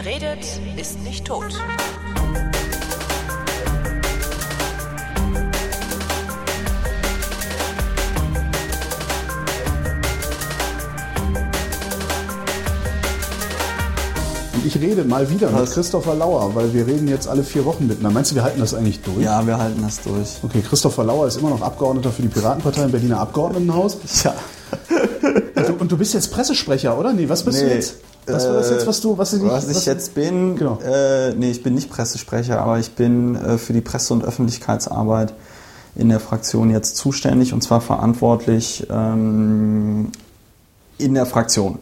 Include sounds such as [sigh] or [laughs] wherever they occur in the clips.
Wer redet, ist nicht tot. Und ich rede mal wieder mit Christopher Lauer, weil wir reden jetzt alle vier Wochen miteinander. Meinst du, wir halten das eigentlich durch? Ja, wir halten das durch. Okay, Christopher Lauer ist immer noch Abgeordneter für die Piratenpartei im Berliner Abgeordnetenhaus. Ja. [laughs] Und du, und du bist jetzt Pressesprecher, oder? Nee, was bist du Nee, jetzt? Was war das jetzt, was du, was du nicht, Was ich jetzt bin, Genau. äh, nee, ich bin nicht Pressesprecher, aber ich bin äh, für die Presse- und Öffentlichkeitsarbeit in der Fraktion jetzt zuständig und zwar verantwortlich ähm, in der Fraktion.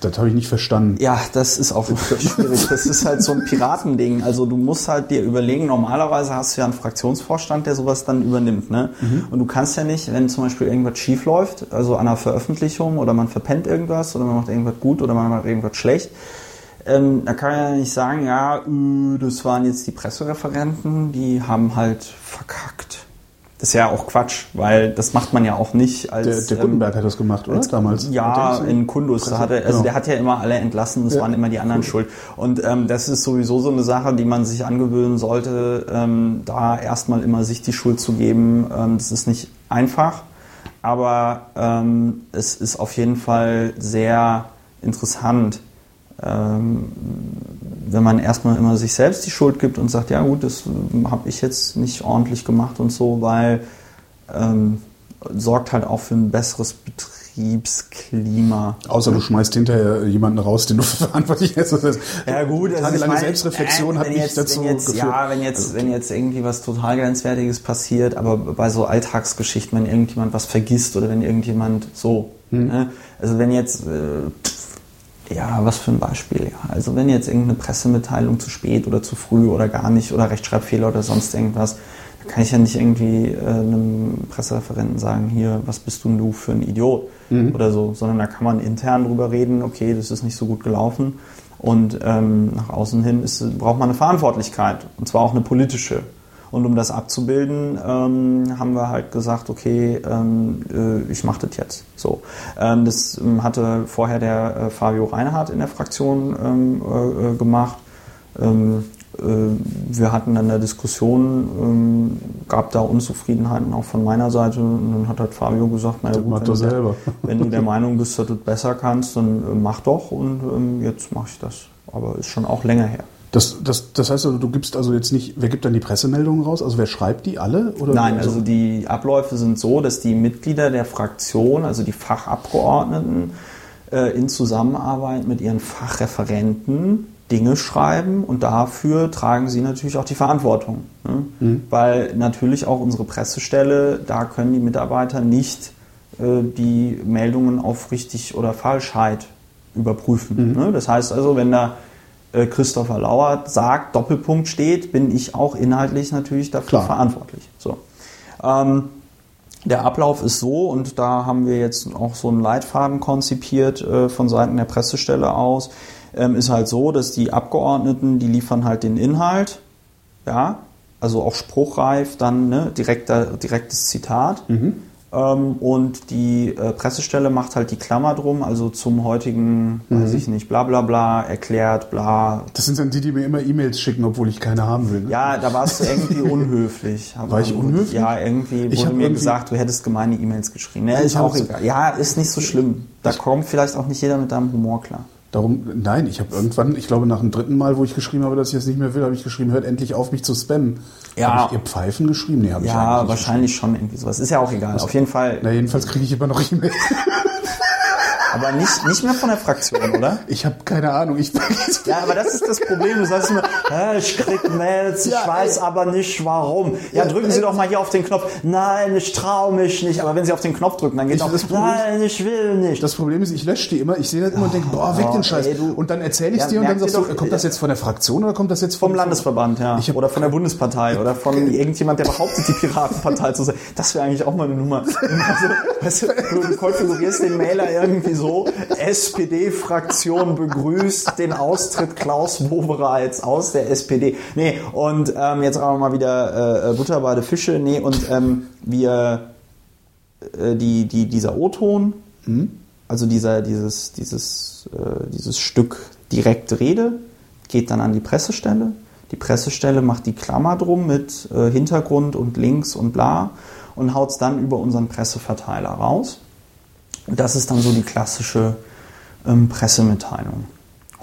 Das habe ich nicht verstanden. Ja, das ist auch [laughs] schwierig. Das ist halt so ein Piratending. Also du musst halt dir überlegen, normalerweise hast du ja einen Fraktionsvorstand, der sowas dann übernimmt. Ne? Und du kannst ja nicht, wenn zum Beispiel irgendwas schief läuft, also an einer Veröffentlichung oder man verpennt irgendwas oder man macht irgendwas gut oder man macht irgendwas schlecht, ähm, da kann man ja nicht sagen, ja, äh, das waren jetzt die Pressereferenten, die haben halt verkackt. Das ist ja auch Quatsch, weil das macht man ja auch nicht als... Der, der ähm, Gutenberg hat das gemacht, oder? Damals. ja, in Kundus. Da hatte, also Genau. der hat ja immer alle entlassen, es Ja. waren immer die anderen schuld. Und ähm, das ist sowieso so eine Sache, die man sich angewöhnen sollte, ähm, da erstmal immer sich die Schuld zu geben. Ähm, das ist nicht einfach, aber ähm, es ist auf jeden Fall sehr interessant, ähm, wenn man erstmal immer sich selbst die Schuld gibt und sagt, ja gut, das habe ich jetzt nicht ordentlich gemacht und so, weil ähm, sorgt halt auch für ein besseres Betriebsklima. Außer du schmeißt hinterher jemanden raus, den du [laughs] verantwortlich hast. Das heißt, Ja gut, also ich meine, Selbstreflexion äh, hat wenn mich jetzt, dazu jetzt, geführt. Also Ja, wenn jetzt, wenn jetzt irgendwie was total Grenzwertiges passiert, aber bei so Alltagsgeschichten, wenn irgendjemand was vergisst oder wenn irgendjemand so, Hm. ne? also wenn jetzt, äh, ja, was für ein Beispiel, ja, also wenn jetzt irgendeine Pressemitteilung zu spät oder zu früh oder gar nicht oder Rechtschreibfehler oder sonst irgendwas, da kann ich ja nicht irgendwie äh, einem Pressereferenten sagen, hier, was bist du denn du für ein Idiot Mhm. oder so, sondern da kann man intern drüber reden, okay, das ist nicht so gut gelaufen und ähm, nach außen hin ist, braucht man eine Verantwortlichkeit und zwar auch eine politische. Und um das abzubilden, ähm, haben wir halt gesagt, okay, ähm, äh, ich mache das jetzt. So, ähm, das ähm, hatte vorher der äh, Fabio Reinhardt in der Fraktion ähm, äh, äh, gemacht. Ähm, äh, wir hatten dann eine Diskussion, gab da Unzufriedenheiten auch von meiner Seite und dann hat halt Fabio gesagt, naja Das gut, wenn du der- [laughs] wenn du der Meinung bist, dass du es besser kannst, dann äh, mach doch und jetzt mache ich das. Aber ist schon auch länger her. Das, das, das heißt also, du gibst also jetzt nicht, wer gibt dann die Pressemeldungen raus? Also wer schreibt die alle? Oder Nein, also die Abläufe sind so, dass die Mitglieder der Fraktion, also die Fachabgeordneten, äh, in Zusammenarbeit mit ihren Fachreferenten Dinge schreiben und dafür tragen sie natürlich auch die Verantwortung. Ne? Weil natürlich auch unsere Pressestelle, da können die Mitarbeiter nicht äh, die Meldungen auf richtig oder Falschheit überprüfen. Ne? Das heißt also, wenn da Christopher Lauert sagt, Doppelpunkt steht, bin ich auch inhaltlich natürlich dafür Klar. verantwortlich. So. Ähm, der Ablauf ist so, und da haben wir jetzt auch so einen Leitfaden konzipiert äh, von Seiten der Pressestelle aus, ähm, ist halt so, dass die Abgeordneten, die liefern halt den Inhalt, ja, also auch spruchreif, dann ne, direkter, direktes Zitat. Ähm, und die äh, Pressestelle macht halt die Klammer drum, also zum heutigen, weiß ich nicht, bla bla bla, erklärt, bla. Das sind dann die, die mir immer E-Mails schicken, obwohl ich keine haben will. Ne? Ja, da warst du irgendwie [laughs] unhöflich. War ich unhöflich? Ja, irgendwie Ich wurde mir irgendwie- gesagt, du hättest gemeine E-Mails geschrieben. Ja, ist auch egal. Ja, ist nicht so schlimm. Da kommt vielleicht auch nicht jeder mit deinem Humor klar. Darum, nein, ich habe irgendwann, ich glaube nach dem dritten Mal, wo ich geschrieben habe, dass ich es nicht mehr will, habe ich geschrieben, hört endlich auf, mich zu spammen. Ja. Habe ich ihr Pfeifen geschrieben? Nee, habe ich Ja, eigentlich nicht wahrscheinlich schon irgendwie sowas. Ist ja auch egal. Auf jeden Fall. Na, jedenfalls kriege ich immer noch E-Mails. [laughs] Aber nicht, nicht mehr von der Fraktion, oder? Ich habe keine Ahnung. Ich Ja, aber das ist das Problem. Du sagst immer, "Hä, ich krieg Mails, ich Ja, weiß ey. aber nicht warum. Ja, drücken Sie doch mal hier auf den Knopf. Nein, ich traue mich nicht. Aber wenn Sie auf den Knopf drücken, dann geht Ich- auch, das Problem ist- nein, ich will nicht. Das Problem ist, ich lösche die immer, ich sehe das immer und denke, boah, weg oh, den Scheiß. ey, und dann erzähle ich Ja, dir und dann sagst du, doch- kommt das jetzt von der Fraktion oder kommt das jetzt vom, Vom Landesverband, ja. Hab- oder von der Bundespartei oder von irgendjemand, der behauptet, die Piratenpartei zu sein. Das wäre eigentlich auch mal eine Nummer. Also, weißt du, du konfigurierst den Mailer irgendwie so, SPD-Fraktion begrüßt den Austritt Klaus Wobereits aus der SPD. Nee, und ähm, jetzt aber mal wieder äh, Butter bei der Fische. Nee, und ähm, wir, äh, die, die, dieser O-Ton, also dieser, dieses, dieses, äh, dieses Stück direkte Rede, geht dann an die Pressestelle. Die Pressestelle macht die Klammer drum mit äh, Hintergrund und Links und bla und haut es dann über unseren Presseverteiler raus. Das ist dann so die klassische ähm, Pressemitteilung.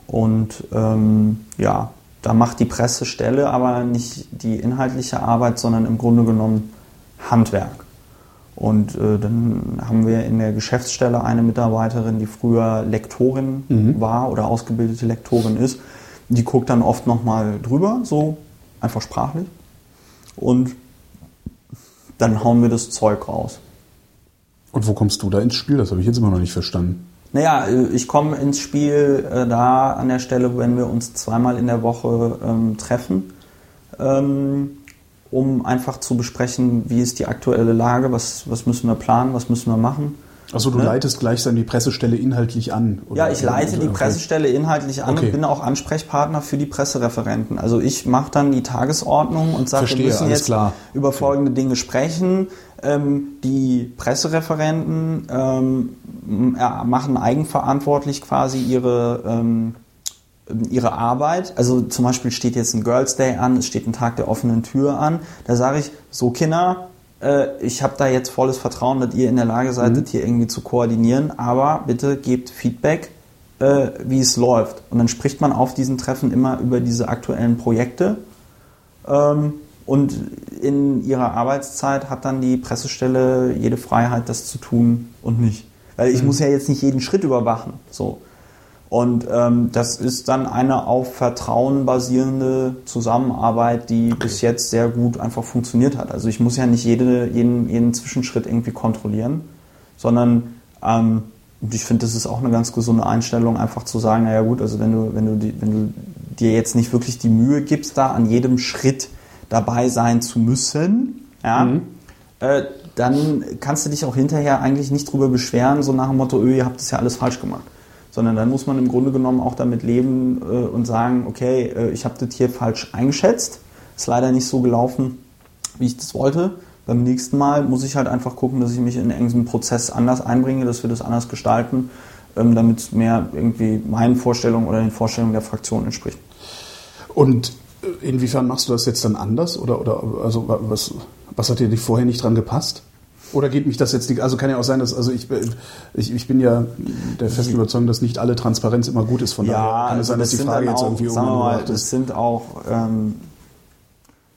Und ähm, ja, da macht die Pressestelle aber nicht die inhaltliche Arbeit, sondern im Grunde genommen Handwerk. Und äh, dann haben wir in der Geschäftsstelle eine Mitarbeiterin, die früher Lektorin Mhm. war oder ausgebildete Lektorin ist. Die guckt dann oft nochmal drüber, so einfach sprachlich. Und dann hauen wir das Zeug raus. Und wo kommst du da ins Spiel? Das habe ich jetzt immer noch nicht verstanden. Naja, äh, ich komme ins Spiel äh, da an der Stelle, wenn wir uns zweimal in der Woche ähm, treffen, ähm, um einfach zu besprechen, wie ist die aktuelle Lage, was, was müssen wir planen, was müssen wir machen. Achso, du Ne? leitest gleichsam die Pressestelle inhaltlich an. oder? Ja, ich leite die Okay. Pressestelle inhaltlich an Okay. und bin auch Ansprechpartner für die Pressereferenten. Also ich mache dann die Tagesordnung und sage, wir müssen jetzt klar. über folgende Dinge sprechen. Ähm, die Pressereferenten ähm, machen eigenverantwortlich quasi ihre, ähm, ihre Arbeit. Also zum Beispiel steht jetzt ein Girls Day an, es steht ein Tag der offenen Tür an. Da sage ich, so Kinder, äh, ich habe da jetzt volles Vertrauen, dass ihr in der Lage seid, Mhm. das hier irgendwie zu koordinieren, aber bitte gebt Feedback, äh, wie es läuft. Und dann spricht man auf diesen Treffen immer über diese aktuellen Projekte. Ähm, und in ihrer Arbeitszeit hat dann die Pressestelle jede Freiheit, das zu tun und nicht. Weil ich muss ja jetzt nicht jeden Schritt überwachen. So. Und ähm, das ist dann eine auf Vertrauen basierende Zusammenarbeit, die bis jetzt sehr gut einfach funktioniert hat. Also ich muss ja nicht jede, jeden, jeden Zwischenschritt irgendwie kontrollieren, sondern ähm, ich finde, das ist auch eine ganz gesunde Einstellung, einfach zu sagen, naja gut, also wenn du, wenn du, die, wenn du dir jetzt nicht wirklich die Mühe gibst, da an jedem Schritt dabei sein zu müssen, ja, äh, dann kannst du dich auch hinterher eigentlich nicht drüber beschweren, so nach dem Motto, öh, ihr habt das ja alles falsch gemacht. Sondern dann muss man im Grunde genommen auch damit leben äh, und sagen, okay, äh, ich habe das hier falsch eingeschätzt, ist leider nicht so gelaufen, wie ich das wollte. Beim nächsten Mal muss ich halt einfach gucken, dass ich mich in irgendeinen Prozess anders einbringe, dass wir das anders gestalten, ähm, damit es mehr irgendwie meinen Vorstellungen oder den Vorstellungen der Fraktion entspricht. Und inwiefern machst du das jetzt dann anders? Oder, oder also wa- was, was hat dir vorher nicht dran gepasst? Oder geht mich das jetzt nicht? Also kann ja auch sein, dass also ich, ich, ich bin ja der festen Überzeugung, dass nicht alle Transparenz immer gut ist. Von daher kann es sein, dass die Frage jetzt auch, irgendwie sagen wir mal, unangebracht das ist. sind auch, ähm,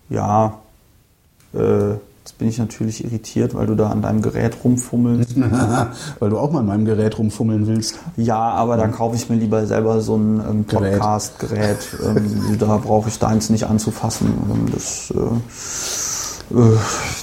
ja, äh, jetzt bin ich natürlich irritiert, weil du da an deinem Gerät rumfummelst. [laughs] Weil du auch mal an meinem Gerät rumfummeln willst. Ja, aber da kaufe ich mir lieber selber so ein ähm, Gerät. Podcast-Gerät. ähm, da brauche ich deins nicht anzufassen. Ähm, Das, äh, äh,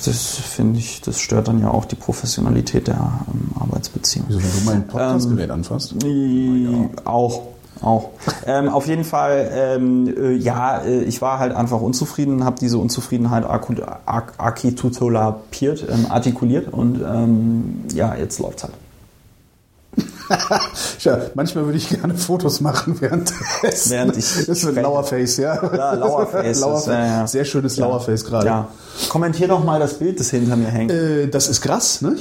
das finde ich, das stört dann ja auch die Professionalität der ähm, Arbeitsbeziehung. Wieso, wenn du mein Ähm, Podcast-Gerät anfasst? I- Auch, auch. ähm, auf jeden Fall, ähm, äh, ja, äh, ich war halt einfach unzufrieden, habe diese Unzufriedenheit arku- ar- architutolapiert, ähm, artikuliert und ähm, ja, jetzt läuft's halt. [laughs] Ja, manchmal würde ich gerne Fotos machen während Während ich Das ist ein. Lauerface, ja. Ja, Lauerface, Lauerface. ja, ja. Sehr schönes Lauerface gerade. Ja. Kommentier doch mal das Bild, das hinter mir hängt. Äh, das ist Grass, ne?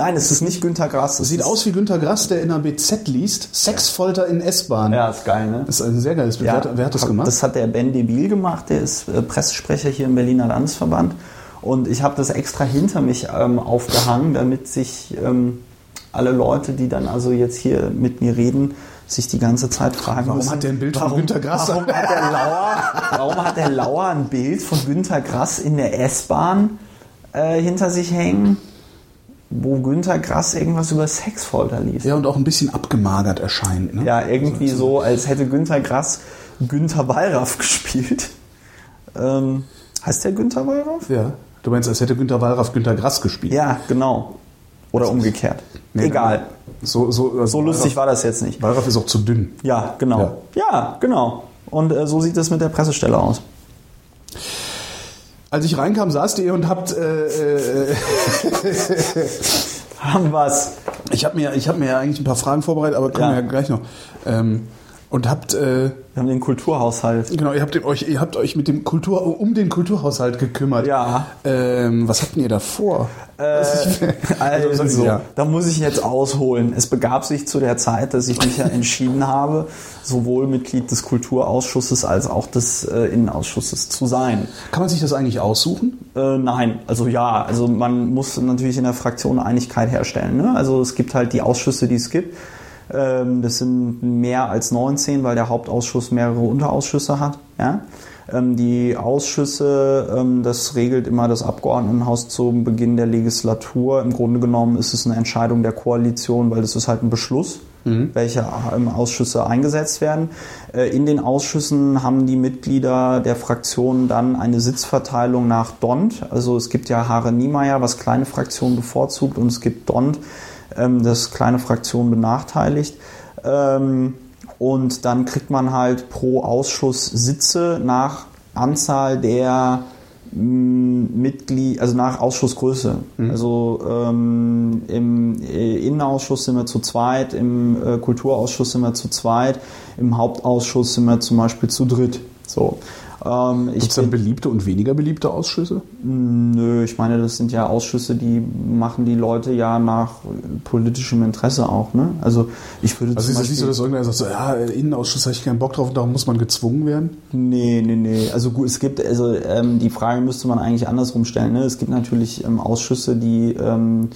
Nein, es ist nicht Günter Grass. Das sieht aus wie Günter Grass, der in der BZ liest. Sexfolter in S-Bahn. Ja, ist geil, ne? Das ist ein sehr geiles Bild. Ja, wer, hat, wer hat das gemacht? Das hat der Ben Debil gemacht, der ist äh, Pressesprecher hier im Berliner Landesverband. Und ich habe das extra hinter mich ähm, aufgehangen, damit sich ähm, alle Leute, die dann also jetzt hier mit mir reden, sich die ganze Zeit fragen Warum müssen, hat der ein Bild von warum, Günter Grass? Warum hat, der Lauer, [laughs] warum hat der Lauer ein Bild von Günter Grass in der S-Bahn äh, hinter sich hängen, wo Günter Grass irgendwas über Sexfolter liest? ja, und auch ein bisschen abgemagert erscheint. Ne? Ja, irgendwie so, als hätte Günther Grass Günther Wallraff [laughs] gespielt. Ähm, heißt der Günther Wallraff? ja. Du meinst, als hätte Günter Wallraff Günter Grass gespielt? Ja, genau. Oder umgekehrt. Nee, Egal. So, so, also So lustig war das jetzt nicht. Wallraff ist auch zu dünn. Ja, genau. Ja, genau. Und äh, so sieht es mit der Pressestelle aus. Als ich reinkam, saßt ihr und habt. Äh, äh, [laughs] Haben wir's. ich habe mir, ich hab mir ja eigentlich ein paar Fragen vorbereitet, aber kommen Ja. wir ja gleich noch. Ähm, Und habt, äh, Wir haben den Kulturhaushalt. genau, ihr habt euch, ihr habt euch mit dem Kultur, um den Kulturhaushalt gekümmert. Ja. Ähm, was habt ihr da vor? [laughs] Was ich- Also, ja. da muss ich jetzt ausholen. Es begab sich zu der Zeit, dass ich mich ja entschieden habe, sowohl Mitglied des Kulturausschusses als auch des äh, Innenausschusses zu sein. Kann man sich das eigentlich aussuchen? Äh, nein, also ja, also man muss natürlich in der Fraktion Einigkeit herstellen. Ne? Also es gibt halt die Ausschüsse, die es gibt. Ähm, das sind mehr als 19, weil der Hauptausschuss mehrere Unterausschüsse hat. Ja? Ähm, die Ausschüsse, ähm, das regelt immer das Abgeordnetenhaus zum Beginn der Legislatur. Im Grunde genommen ist es eine Entscheidung der Koalition, weil das ist halt ein Beschluss, welche ähm, Ausschüsse eingesetzt werden. Äh, in den Ausschüssen haben die Mitglieder der Fraktionen dann eine Sitzverteilung nach DONT. Also es gibt ja Haare Niemeyer, was kleine Fraktionen bevorzugt, und es gibt DONT, ähm, das kleine Fraktionen benachteiligt. Ähm, und dann kriegt man halt pro Ausschuss Sitze nach Anzahl der Mitglied, also nach Ausschussgröße. Also ähm, im äh, Innenausschuss sind wir zu zweit, im äh, Kulturausschuss sind wir zu zweit, im Hauptausschuss sind wir zum Beispiel zu dritt. So. Ähm, Gibt es dann beliebte und weniger beliebte Ausschüsse? Nö, ich meine, das sind ja Ausschüsse, die machen die Leute ja nach politischem Interesse auch. Ne? Also ich würde Also ist das Beispiel, nicht so, dass irgendwer sagt, so, ja, Innenausschuss habe ich keinen Bock drauf und darum muss man gezwungen werden? Nee, nee, nee. Also gut, es gibt, also ähm, die Frage müsste man eigentlich andersrum stellen. Ne? Es gibt natürlich ähm, Ausschüsse, die ähm,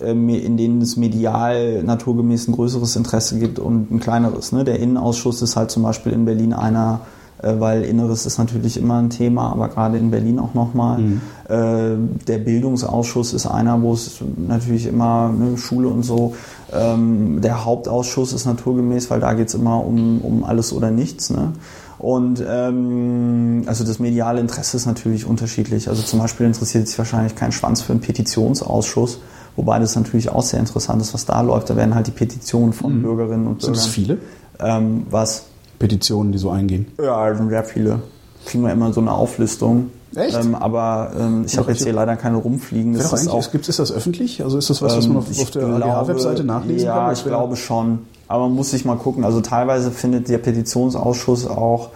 ähm, in denen es medial naturgemäß ein größeres Interesse gibt und ein kleineres. Ne? Der Innenausschuss ist halt zum Beispiel in Berlin einer, äh, weil Inneres ist natürlich immer ein Thema, aber gerade in Berlin auch nochmal. Äh, der Bildungsausschuss ist einer, wo es natürlich immer ne, Schule und so. Ähm, der Hauptausschuss ist naturgemäß, weil da geht es immer um, um alles oder nichts. Ne? Und ähm, also das mediale Interesse ist natürlich unterschiedlich. Also zum Beispiel interessiert sich wahrscheinlich kein Schwanz für einen Petitionsausschuss, wobei das natürlich auch sehr interessant ist, was da läuft. Da werden halt die Petitionen von Bürgerinnen und Sind Bürgern. es viele Ähm, was? Petitionen, die so eingehen? Ja, sehr viele. Kriegen wir immer so eine Auflistung. Echt? Ähm, aber ähm, ich habe jetzt hier leider keine rumfliegen. Das ist auch gibt, ist das öffentlich? Also ist das was, was man auf, ähm, auf der AGH-Webseite nachlesen ja, kann? Ja, ich glaube schon. Aber man muss sich mal gucken. Also teilweise findet der Petitionsausschuss auch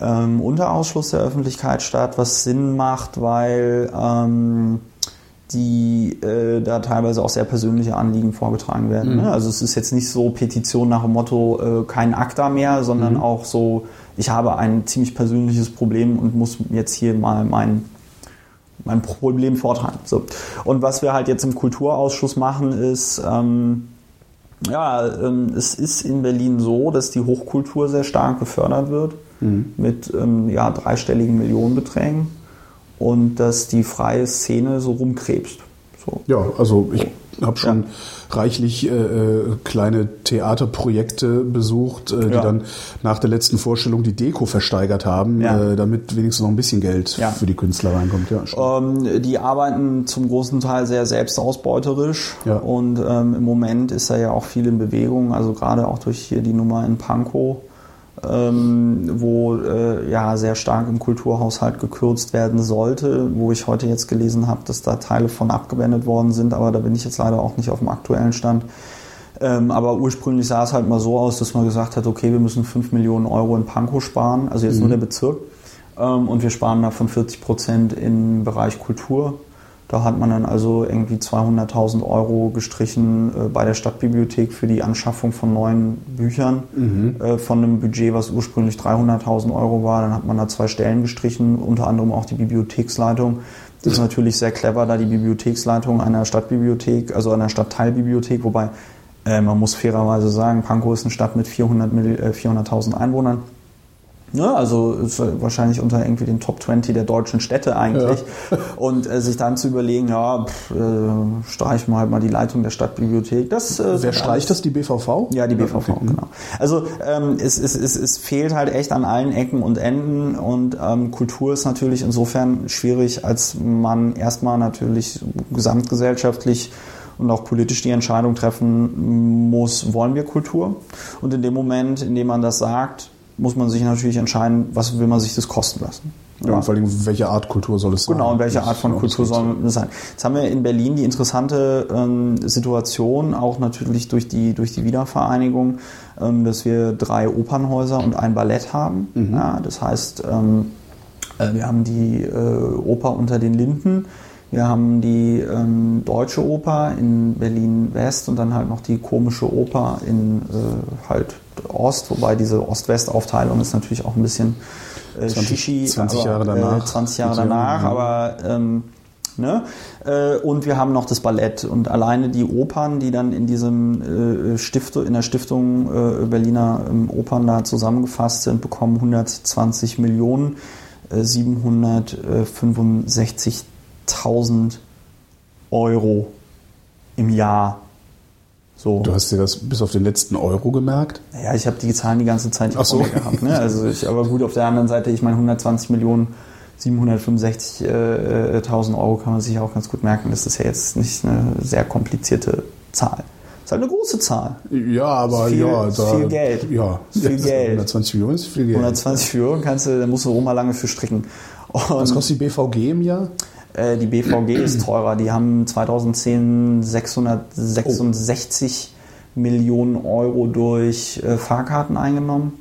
ähm, unter Ausschluss der Öffentlichkeit statt, was Sinn macht, weil ähm, die äh, da teilweise auch sehr persönliche Anliegen vorgetragen werden. Mhm. Ne? Also es ist jetzt nicht so Petition nach dem Motto äh, kein ACTA mehr, sondern Mhm. auch so, ich habe ein ziemlich persönliches Problem und muss jetzt hier mal mein mein Problem vortragen. So. Und was wir halt jetzt im Kulturausschuss machen, ist, ähm, ja, ähm, es ist in Berlin so, dass die Hochkultur sehr stark gefördert wird mit ähm, ja, dreistelligen Millionenbeträgen und dass die freie Szene so rumkrebst. So. Ja, also ich habe schon reichlich äh, äh, kleine Theaterprojekte besucht, äh, die Ja. dann nach der letzten Vorstellung die Deko versteigert haben, Ja. äh, damit wenigstens noch ein bisschen Geld Ja. für die Künstler reinkommt. Ja. Ähm, die arbeiten zum großen Teil sehr selbstausbeuterisch Ja. und ähm, im Moment ist da ja auch viel in Bewegung, also gerade auch durch hier die Nummer in Pankow, ähm, wo äh, ja sehr stark im Kulturhaushalt gekürzt werden sollte, wo ich heute jetzt gelesen habe, dass da Teile von abgewendet worden sind, aber da bin ich jetzt leider auch nicht auf dem aktuellen Stand. Ähm, aber ursprünglich sah es halt mal so aus, dass man gesagt hat, okay, wir müssen 5 Millionen Euro in Pankow sparen, also jetzt nur der Bezirk. Ähm, und wir sparen davon 40 Prozent im Bereich Kultur. Da hat man dann also irgendwie 200.000 Euro gestrichen äh, bei der Stadtbibliothek für die Anschaffung von neuen Büchern äh, von einem Budget, was ursprünglich 300.000 Euro war. Dann hat man da zwei Stellen gestrichen, unter anderem auch die Bibliotheksleitung. Das ist natürlich sehr clever, da die Bibliotheksleitung einer Stadtbibliothek, also einer Stadtteilbibliothek, wobei äh, man muss fairerweise sagen, Pankow ist eine Stadt mit 400 Mill- äh, 400.000 Einwohnern. Ja, also ist wahrscheinlich unter irgendwie den Top 20 der deutschen Städte eigentlich. Und äh, sich dann zu überlegen, ja, pff, äh, streichen wir halt mal die Leitung der Stadtbibliothek. Das, äh, Wer streicht das? Die BVV? ja, die BVV, Okay. genau. Also ähm, es, es, es, es fehlt halt echt an allen Ecken und Enden und ähm, Kultur ist natürlich insofern schwierig, als man erstmal natürlich gesamtgesellschaftlich und auch politisch die Entscheidung treffen muss, wollen wir Kultur? Und in dem Moment, in dem man das sagt, muss man sich natürlich entscheiden, was will man sich das kosten lassen. Ja, und vor allem, welche Art Kultur soll es sein? Genau, und welche Art von Kultur soll es sein? Jetzt haben wir in Berlin die interessante ähm, Situation, auch natürlich durch die, durch die Wiedervereinigung, ähm, dass wir drei Opernhäuser und ein Ballett haben. Ja, das heißt, ähm, äh, wir haben die äh, Oper unter den Linden, wir haben die ähm, Deutsche Oper in Berlin-West und dann halt noch die komische Oper in äh, halt Ost, wobei diese Ost-West-Aufteilung ist natürlich auch ein bisschen äh, 20 Shishi, 20 Jahre aber, danach. Äh, 20 Jahre 20 Jahre danach, danach. aber ähm, ne? Äh, und wir haben noch das Ballett und alleine die Opern, die dann in diesem äh, Stiftung, in der Stiftung Berliner ähm, Opern da zusammengefasst sind, bekommen 120 Millionen äh, 765.000 Euro im Jahr. So. Du hast dir das bis auf den letzten Euro gemerkt? Ja, ich habe die Zahlen die ganze Zeit Ach so. gehabt. Ne? Also ich, aber gut, auf der anderen Seite, ich meine 120 Millionen 765.000 Euro kann man sich auch ganz gut merken. Das ist ja jetzt nicht eine sehr komplizierte Zahl. Das ist halt eine große Zahl. Ja, aber viel- ja, ist da, viel Geld. Ja, viel Geld. 120 Millionen ist viel Geld. 120 Millionen kannst du, da musst du Roma lange für stricken. Was Und kostet die BVG im Jahr? Äh, die BVG [clears throat] ist teurer. Die haben 2010 666 Millionen Euro durch äh, Fahrkarten eingenommen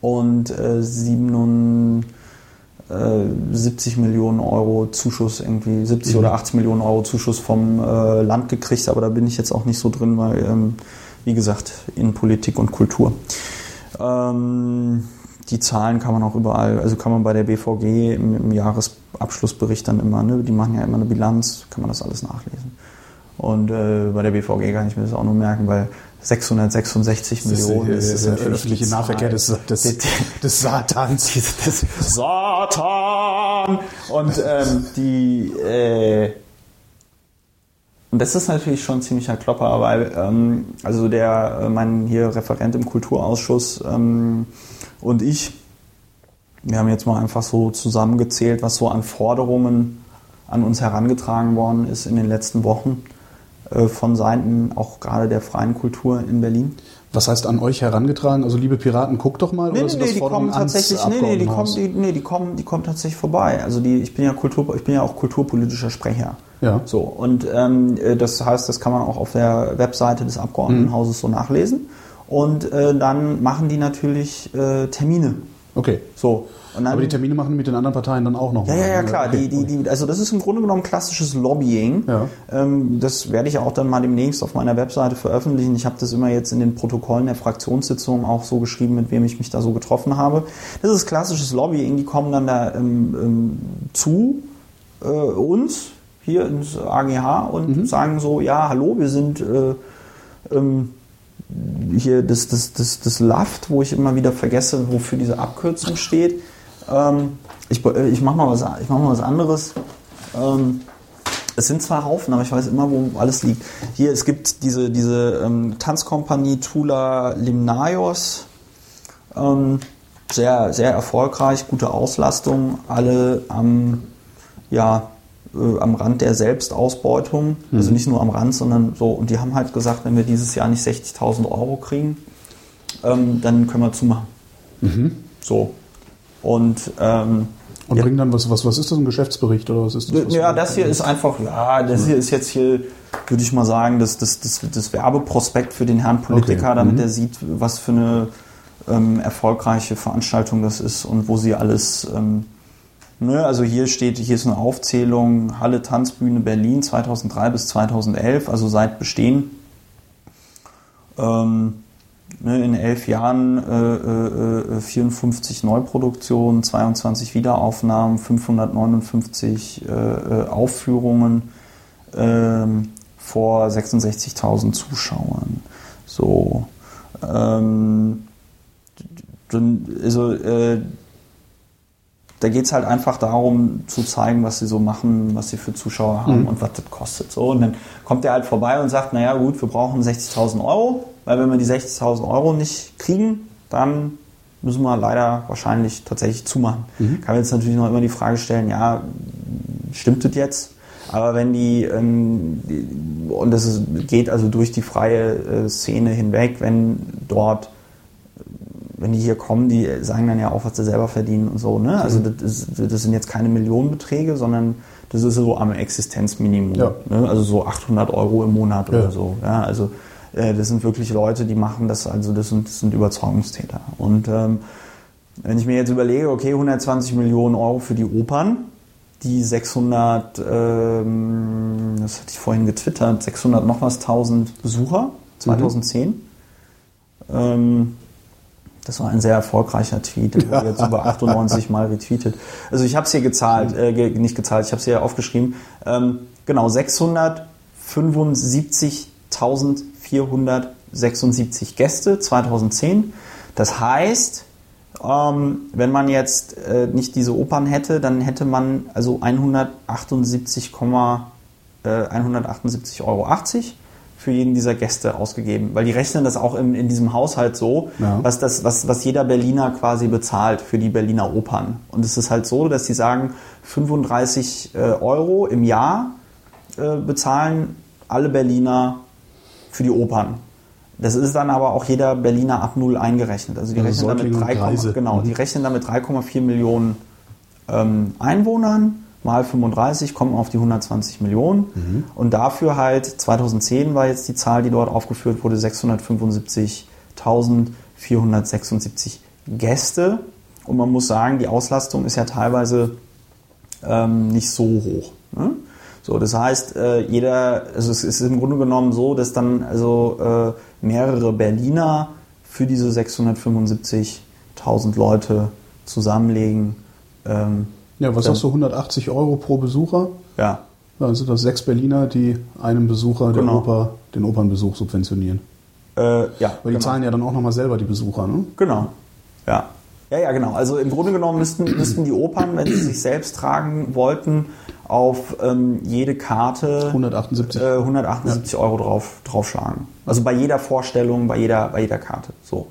und äh, 77 Millionen Euro Zuschuss, irgendwie 70 oder 80 Millionen Euro Zuschuss vom äh, Land gekriegt, aber da bin ich jetzt auch nicht so drin, weil, ähm, wie gesagt, in Politik und Kultur. Ähm, die Zahlen kann man auch überall, also kann man bei der BVG im, im Jahresabschlussbericht dann immer, ne, die machen ja immer eine Bilanz, kann man das alles nachlesen. Und äh, bei der BVG kann ich mir das auch nur merken, weil 666 Millionen der, ist, ist der, öffentliche Zahl. Nahverkehr des, des, Die- des Satans. [laughs] des Satan! Und ähm, die äh, und das ist natürlich schon ein ziemlicher Klopper, weil ähm, also der äh, mein hier Referent im Kulturausschuss ähm, und ich, wir haben jetzt mal einfach so zusammengezählt, was so an Forderungen an uns herangetragen worden ist in den letzten Wochen äh, von Seiten auch gerade der freien Kultur in Berlin. Was heißt an euch herangetragen? Also liebe Piraten, guckt doch mal. Nee, oder nee, sind nee, das die Forderungen kommen tatsächlich, nee, nee, die kommen, die, nee, die kommen, die kommen tatsächlich vorbei. Also die, ich bin ja Kultur, ich bin ja auch kulturpolitischer Sprecher. Ja. So und ähm, äh, das heißt, das kann man auch auf der Webseite des Abgeordnetenhauses so nachlesen. Und äh, dann machen die natürlich äh, Termine. Okay. So. Dann, Aber die Termine machen die mit den anderen Parteien dann auch noch ja, mal. ja, ja, klar. Okay. Die, die, die, also das ist im Grunde genommen klassisches Lobbying. Ja. Ähm, das werde ich auch dann mal demnächst auf meiner Webseite veröffentlichen. Ich habe das immer jetzt in den Protokollen der Fraktionssitzungen auch so geschrieben, mit wem ich mich da so getroffen habe. Das ist klassisches Lobbying. Die kommen dann da ähm, ähm, zu äh, uns hier ins AGH und sagen so, ja, hallo, wir sind äh, ähm, hier das, das, das, das LAFT, wo ich immer wieder vergesse, wofür diese Abkürzung steht. Ähm, ich äh, ich mache mal, was- mach mal was anderes. Ähm, es sind zwei Haufen, aber ich weiß immer, wo alles liegt. Hier, es gibt diese, diese ähm, Tanzkompanie Tula Limnaios. Ähm, sehr, sehr erfolgreich, gute Auslastung, alle am, ja, äh, am Rand der Selbstausbeutung. Also nicht nur am Rand, sondern so. Und die haben halt gesagt, wenn wir dieses Jahr nicht 60.000 Euro kriegen, ähm, dann können wir zumachen. So. Und ähm, Und bringen dann was, was, was ist das, ein Geschäftsbericht oder was ist das? Was ja, das hier ist einfach, ja, das hier ist jetzt hier, würde ich mal sagen, das, das, das, das Werbeprospekt für den Herrn Politiker, Okay, damit mhm. er sieht, was für eine ähm, erfolgreiche Veranstaltung das ist und wo sie alles, ähm, ne, also hier steht, hier ist eine Aufzählung, Halle Tanzbühne Berlin 2003 bis 2011, also seit Bestehen. Ähm, ne, in elf Jahren äh, äh, äh, 54 Neuproduktionen, 22 Wiederaufnahmen, 559 äh, äh, Aufführungen ähm, vor 66.000 Zuschauern. So. Ähm, also, äh, da geht es halt einfach darum, zu zeigen, was sie so machen, was sie für Zuschauer haben und was das kostet. So, und dann kommt er halt vorbei und sagt, naja gut, wir brauchen 60.000 Euro, weil wenn wir die 60.000 Euro nicht kriegen, dann müssen wir leider wahrscheinlich tatsächlich zumachen. Kann man jetzt natürlich noch immer die Frage stellen, ja, stimmt das jetzt? Aber wenn die, ähm, die und das ist, geht also durch die freie äh, Szene hinweg, wenn dort wenn die hier kommen, die sagen dann ja auch, was sie selber verdienen und so. Ne? Also Mhm. das, ist, das sind jetzt keine Millionenbeträge, sondern das ist so am Existenzminimum. Ja. Ne? Also so 800 Euro im Monat Ja. oder so. Ja, also äh, das sind wirklich Leute, die machen das, also das sind, das sind Überzeugungstäter. Und ähm, wenn ich mir jetzt überlege, okay, 120 Millionen Euro für die Opern, die 600, ähm, das hatte ich vorhin getwittert, 600 noch was 1000 Besucher 2010. Ähm, das war ein sehr erfolgreicher Tweet, der wurde jetzt [laughs] über 98 Mal retweetet. Also ich habe es hier gezahlt, äh, nicht gezahlt, ich habe es hier aufgeschrieben. Ähm, genau, 675.476 Gäste 2010. Das heißt, ähm, wenn man jetzt äh, nicht diese Opern hätte, dann hätte man also 178, äh, 178,80 Euro für jeden dieser Gäste ausgegeben. Weil die rechnen das auch in, in diesem Haushalt so, Ja. was, das, was, was jeder Berliner quasi bezahlt für die Berliner Opern. Und es ist halt so, dass sie sagen, 35 äh, Euro im Jahr äh, bezahlen alle Berliner für die Opern. Das ist dann aber auch jeder Berliner ab Null eingerechnet. Also die Also rechnen damit Säuglinge und 3, Greise. genau, Mhm. die rechnen damit 3,4 Millionen ähm, Einwohnern mal 35 kommen auf die 120 Millionen. Mhm. Und dafür halt 2010 war jetzt die Zahl, die dort aufgeführt wurde, 675.476 Gäste. Und man muss sagen, die Auslastung ist ja teilweise ähm, nicht so hoch. Ne? So, das heißt, äh, jeder, also es ist im Grunde genommen so, dass dann also äh, mehrere Berliner für diese 675.000 Leute zusammenlegen. Ähm, Ja, was sagst du, 180 Euro pro Besucher? ja, Dann sind das sechs Berliner, die einem Besucher Genau. Oper den Opernbesuch subventionieren. äh, ja. Aber die genau. zahlen ja dann auch nochmal selber die Besucher, ne? Genau. Ja. Ja, ja, genau. Also im Grunde genommen müssten, müssten die Opern, wenn sie sich selbst tragen wollten, auf ähm, jede Karte 178. äh, 178 Euro drauf, draufschlagen. Also bei jeder Vorstellung, bei jeder, bei jeder Karte. So.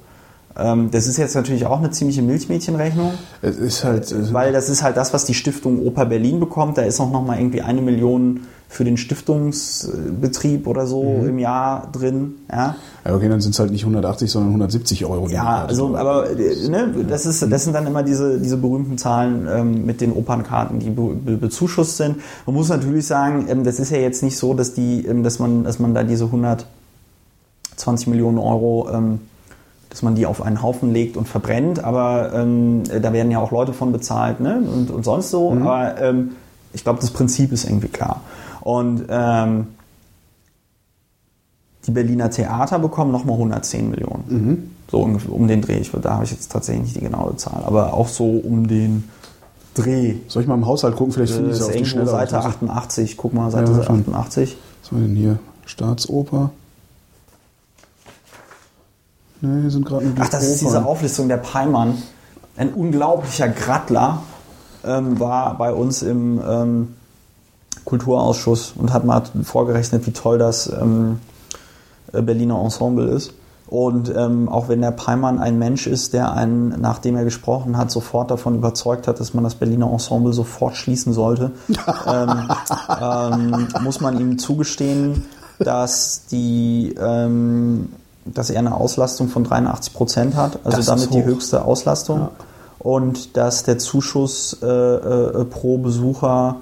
Ähm, das ist jetzt natürlich auch eine ziemliche Milchmädchenrechnung, Es ist halt. weil das ist halt das, was die Stiftung Oper Berlin bekommt. Da ist auch noch mal irgendwie eine Million für den Stiftungsbetrieb oder so im Jahr drin. Ja. ja, okay, dann sind es halt nicht 180, sondern 170 Euro. Ja, also, aber äh, ne, das, ist, das sind dann immer diese, diese berühmten Zahlen ähm, mit den Opernkarten, die be be bezuschusst sind. Man muss natürlich sagen, ähm, das ist ja jetzt nicht so, dass die, ähm, dass man, dass man da diese 120 Millionen Euro, ähm, dass man die auf einen Haufen legt und verbrennt, aber ähm, äh, da werden ja auch Leute von bezahlt ne? und, und sonst so. Aber ähm, ich glaube, das Prinzip ist irgendwie klar. Und ähm, die Berliner Theater bekommen nochmal 110 Millionen. So ungefähr um den Dreh. Ich, da habe ich jetzt tatsächlich nicht die genaue Zahl, aber auch so um den Dreh. Soll ich mal im Haushalt gucken? Vielleicht finde ich Das es auf die Schnelle. Seite raus. 88. Guck mal, Seite Ja, schon. 88. Was haben wir denn hier? Staatsoper. Ne, hier sind gerade nur die Ach, das ist diese Opern. Auflistung der Peimann. Ein unglaublicher Grattler ähm, war bei uns im ähm, Kulturausschuss und hat mal vorgerechnet, wie toll das ähm, äh, Berliner Ensemble ist. Und ähm, auch wenn der Peimann ein Mensch ist, der einen, nachdem er gesprochen hat, sofort davon überzeugt hat, dass man das Berliner Ensemble sofort schließen sollte, [laughs] ähm, ähm, muss man ihm zugestehen, dass die ähm, dass er eine Auslastung von 83 Prozent hat, also Das damit die höchste Auslastung. Und dass der Zuschuss äh, äh, pro Besucher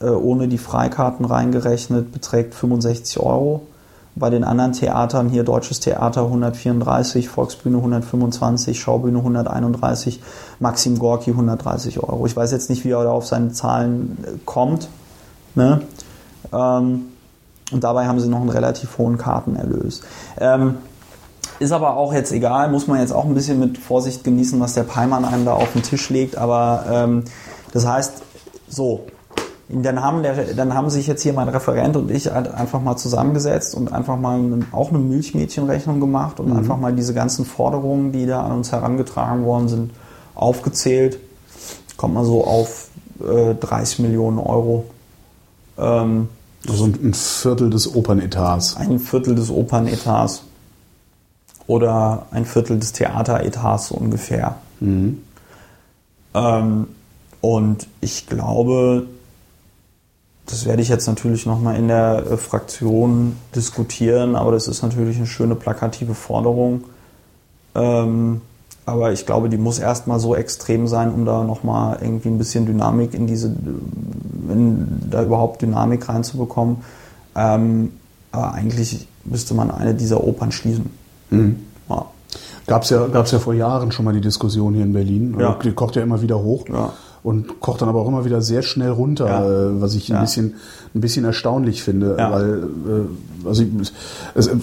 äh, ohne die Freikarten reingerechnet beträgt 65 Euro. Bei den anderen Theatern hier Deutsches Theater 134, Volksbühne 125, Schaubühne 131, Maxim Gorki 130 Euro. Ich weiß jetzt nicht, wie er da auf seine Zahlen äh, kommt. Ne? Ähm, und dabei haben sie noch einen relativ hohen Kartenerlös. Ähm, ist aber auch jetzt egal, muss man jetzt auch ein bisschen mit Vorsicht genießen, was der Peimann einem da auf den Tisch legt. Aber ähm, das heißt, so, dann haben, der, dann haben sich jetzt hier mein Referent und ich halt einfach mal zusammengesetzt und einfach mal eine, auch eine Milchmädchenrechnung gemacht und einfach mal diese ganzen Forderungen, die da an uns herangetragen worden sind, aufgezählt. Kommt man so auf äh, 30 Millionen Euro. Ähm, Also ein Viertel des Opernetats. ein Viertel des Opernetats oder ein Viertel des Theateretats so ungefähr. Ähm, und ich glaube, das werde ich jetzt natürlich nochmal in der äh, Fraktion diskutieren, aber das ist natürlich eine schöne plakative Forderung. Ähm, aber ich glaube, die muss erstmal so extrem sein, um da nochmal irgendwie ein bisschen Dynamik in diese, in, da überhaupt Dynamik reinzubekommen. Ähm, aber eigentlich müsste man eine dieser Opern schließen. Mhm. Ja. Gab es ja, gab's ja vor Jahren schon mal die Diskussion hier in Berlin. Ja. Die kocht ja immer wieder hoch. Ja. Und kocht dann aber auch immer wieder sehr schnell runter, Ja. äh, was ich ein, bisschen, ein bisschen erstaunlich finde. Ja. Weil, äh, also es, äh,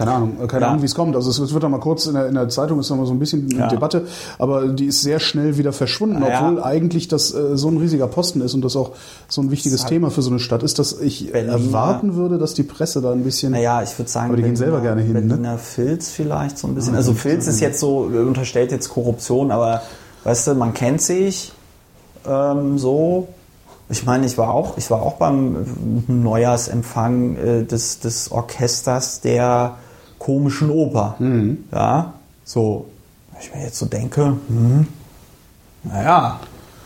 keine Ahnung, keine Ja. Ahnung, wie es kommt. Also es, wird dann mal kurz in der, in der Zeitung ist noch mal so ein bisschen eine Ja. Debatte, aber die ist sehr schnell wieder verschwunden, Ja. obwohl eigentlich das äh, so ein riesiger Posten ist und das auch so ein wichtiges Thema für so eine Stadt ist, dass ich Berliner- erwarten würde, dass die Presse da ein bisschen Naja, ich würde sagen, Aber die gehen selber gerne hin, ne? Berliner Filz vielleicht so ein bisschen. Also Filz ist jetzt so, unterstellt jetzt Korruption, aber weißt du, man kennt sich ähm, so. Ich meine, ich war auch, ich war auch beim Neujahrsempfang äh, des, des Orchesters der komischen Oper. Mhm. Ja, so. Wenn ich mir jetzt so denke, hm, naja,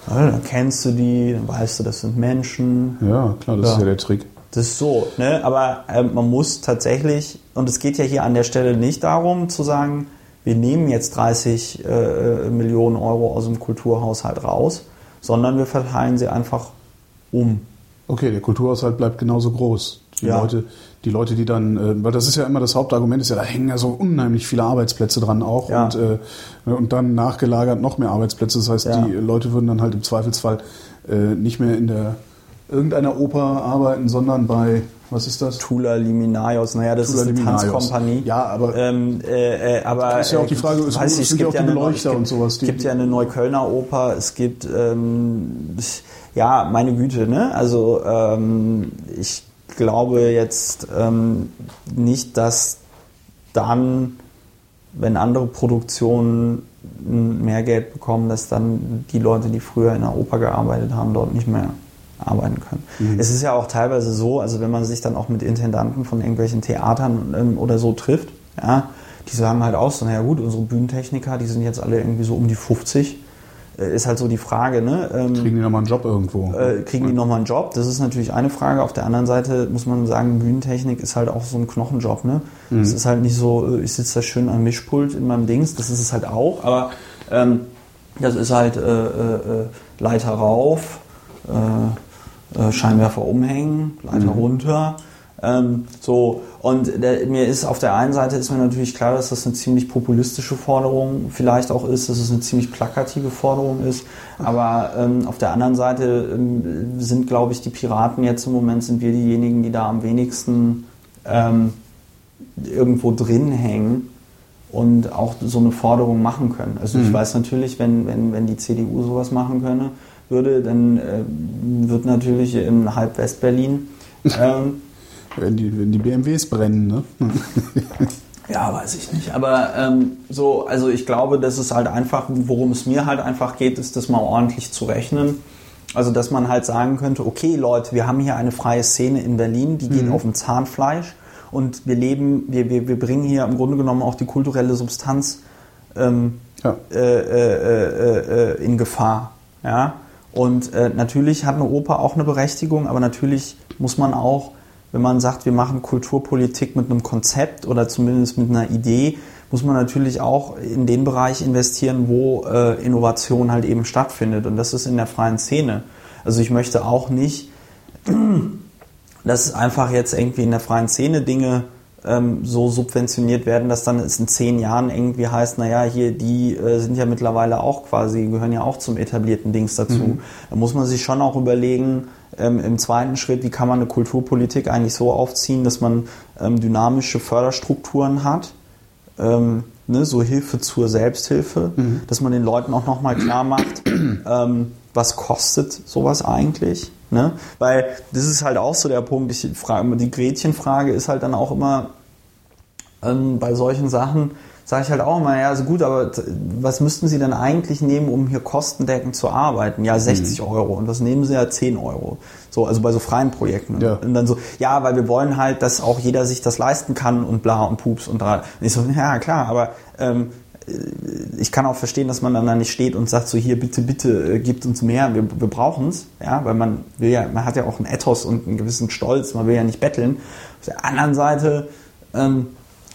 ja, dann kennst du die, dann weißt du, das sind Menschen, Ja, klar, das Ja. ist ja der Trick. das ist so, ne? aber ähm, man muss tatsächlich, und es geht ja hier an der Stelle nicht darum zu sagen, wir nehmen jetzt 30 äh, Millionen Euro aus dem Kulturhaushalt raus, sondern wir verteilen sie einfach um. Okay, der Kulturhaushalt bleibt genauso groß. Die Ja. Leute, die Leute, die dann, äh, weil das ist ja immer das Hauptargument, ist ja, da hängen ja so unheimlich viele Arbeitsplätze dran auch Ja. und, äh, und dann nachgelagert noch mehr Arbeitsplätze. Das heißt, Ja. die Leute würden dann halt im Zweifelsfall äh, nicht mehr in der irgendeiner Oper arbeiten, sondern bei, was ist das? Tula Liminaios, naja, das Tula ist eine Liminaios. Tanzkompanie. Ja, aber- ähm, äh, äh, aber ist ja auch die äh, Frage, es weiß sind ich, es ja auch die Neu- Beleuchter gibt, und sowas, Es die- gibt ja eine Neuköllner Oper, es gibt ähm, ja meine Güte, ne? Also ähm, ich glaube jetzt ähm, nicht, dass dann, wenn andere Produktionen mehr Geld bekommen, dass dann die Leute, die früher in der Oper gearbeitet haben, dort nicht mehr arbeiten können. Mhm. Es ist ja auch teilweise so, also wenn man sich dann auch mit Intendanten von irgendwelchen Theatern ähm, oder so trifft, ja, die sagen halt auch so, naja gut, unsere Bühnentechniker, die sind jetzt alle irgendwie so um die 50. Äh, ist halt so die Frage, ne? Ähm, Kriegen die nochmal einen Job irgendwo? äh, kriegen die nochmal einen Job? Das ist natürlich eine Frage. Auf der anderen Seite muss man sagen, Bühnentechnik ist halt auch so ein Knochenjob. Ne? Es ist halt nicht so, äh, ich sitze da schön am Mischpult in meinem Dings, das ist es halt auch, aber ähm, das ist halt äh, äh, äh, Leiter rauf, Scheinwerfer umhängen, Leiter runter. Ähm, so, und der, mir ist auf der einen Seite ist mir natürlich klar, dass das eine ziemlich populistische Forderung vielleicht auch ist, dass es eine ziemlich plakative Forderung ist. Aber ähm, auf der anderen Seite ähm, sind, glaube ich, die Piraten jetzt im Moment sind wir diejenigen, die da am wenigsten ähm, irgendwo drin hängen und auch so eine Forderung machen können. Also ich weiß natürlich, wenn, wenn, wenn die CDU sowas machen könne, würde, dann äh, wird natürlich in halb Westberlin ähm, [laughs] wenn, die, wenn die BMWs brennen, ne? [laughs] Ja, weiß ich nicht. Aber ähm, so, also ich glaube, dass es halt einfach, worum es mir halt einfach geht, ist, das mal ordentlich zu rechnen. Also, dass man halt sagen könnte, okay, Leute, wir haben hier eine freie Szene in Berlin, die geht auf dem Zahnfleisch und wir leben, wir, wir, wir bringen hier im Grunde genommen auch die kulturelle Substanz ähm, Ja. äh, äh, äh, äh, in Gefahr. Ja? Und äh, natürlich hat eine Oper auch eine Berechtigung, aber natürlich muss man auch, wenn man sagt, wir machen Kulturpolitik mit einem Konzept oder zumindest mit einer Idee, muss man natürlich auch in den Bereich investieren, wo äh, Innovation halt eben stattfindet. Und das ist in der freien Szene. Also ich möchte auch nicht, [clears throat] dass einfach jetzt irgendwie in der freien Szene Dinge ähm, so subventioniert werden, dass dann es in zehn Jahren irgendwie heißt, naja, hier, die äh, sind ja mittlerweile auch quasi, gehören ja auch zum etablierten Dings dazu. Da muss man sich schon auch überlegen, ähm, im zweiten Schritt, wie kann man eine Kulturpolitik eigentlich so aufziehen, dass man ähm, dynamische Förderstrukturen hat, ähm, ne, so Hilfe zur Selbsthilfe, dass man den Leuten auch nochmal klar macht, [clears throat] ähm, was kostet sowas eigentlich. Ne? Weil das ist halt auch so der Punkt, ich frage, die Gretchenfrage ist halt dann auch immer ähm, bei solchen Sachen, sage ich halt auch immer, ja, also gut, aber was müssten Sie denn eigentlich nehmen, um hier kostendeckend zu arbeiten? Ja, 60 Euro. Und was nehmen Sie ja 10 Euro? So, also bei so freien Projekten. Ja. Und dann so, ja, weil wir wollen halt, dass auch jeder sich das leisten kann und bla und pups und da. Und ich so, ja, klar, aber ähm, ich kann auch verstehen, dass man dann da nicht steht und sagt so hier bitte bitte äh, gibt uns mehr, wir, wir brauchen es, ja, weil man will ja, man hat ja auch einen Ethos und einen gewissen Stolz, man will ja nicht betteln. Auf der anderen Seite ähm,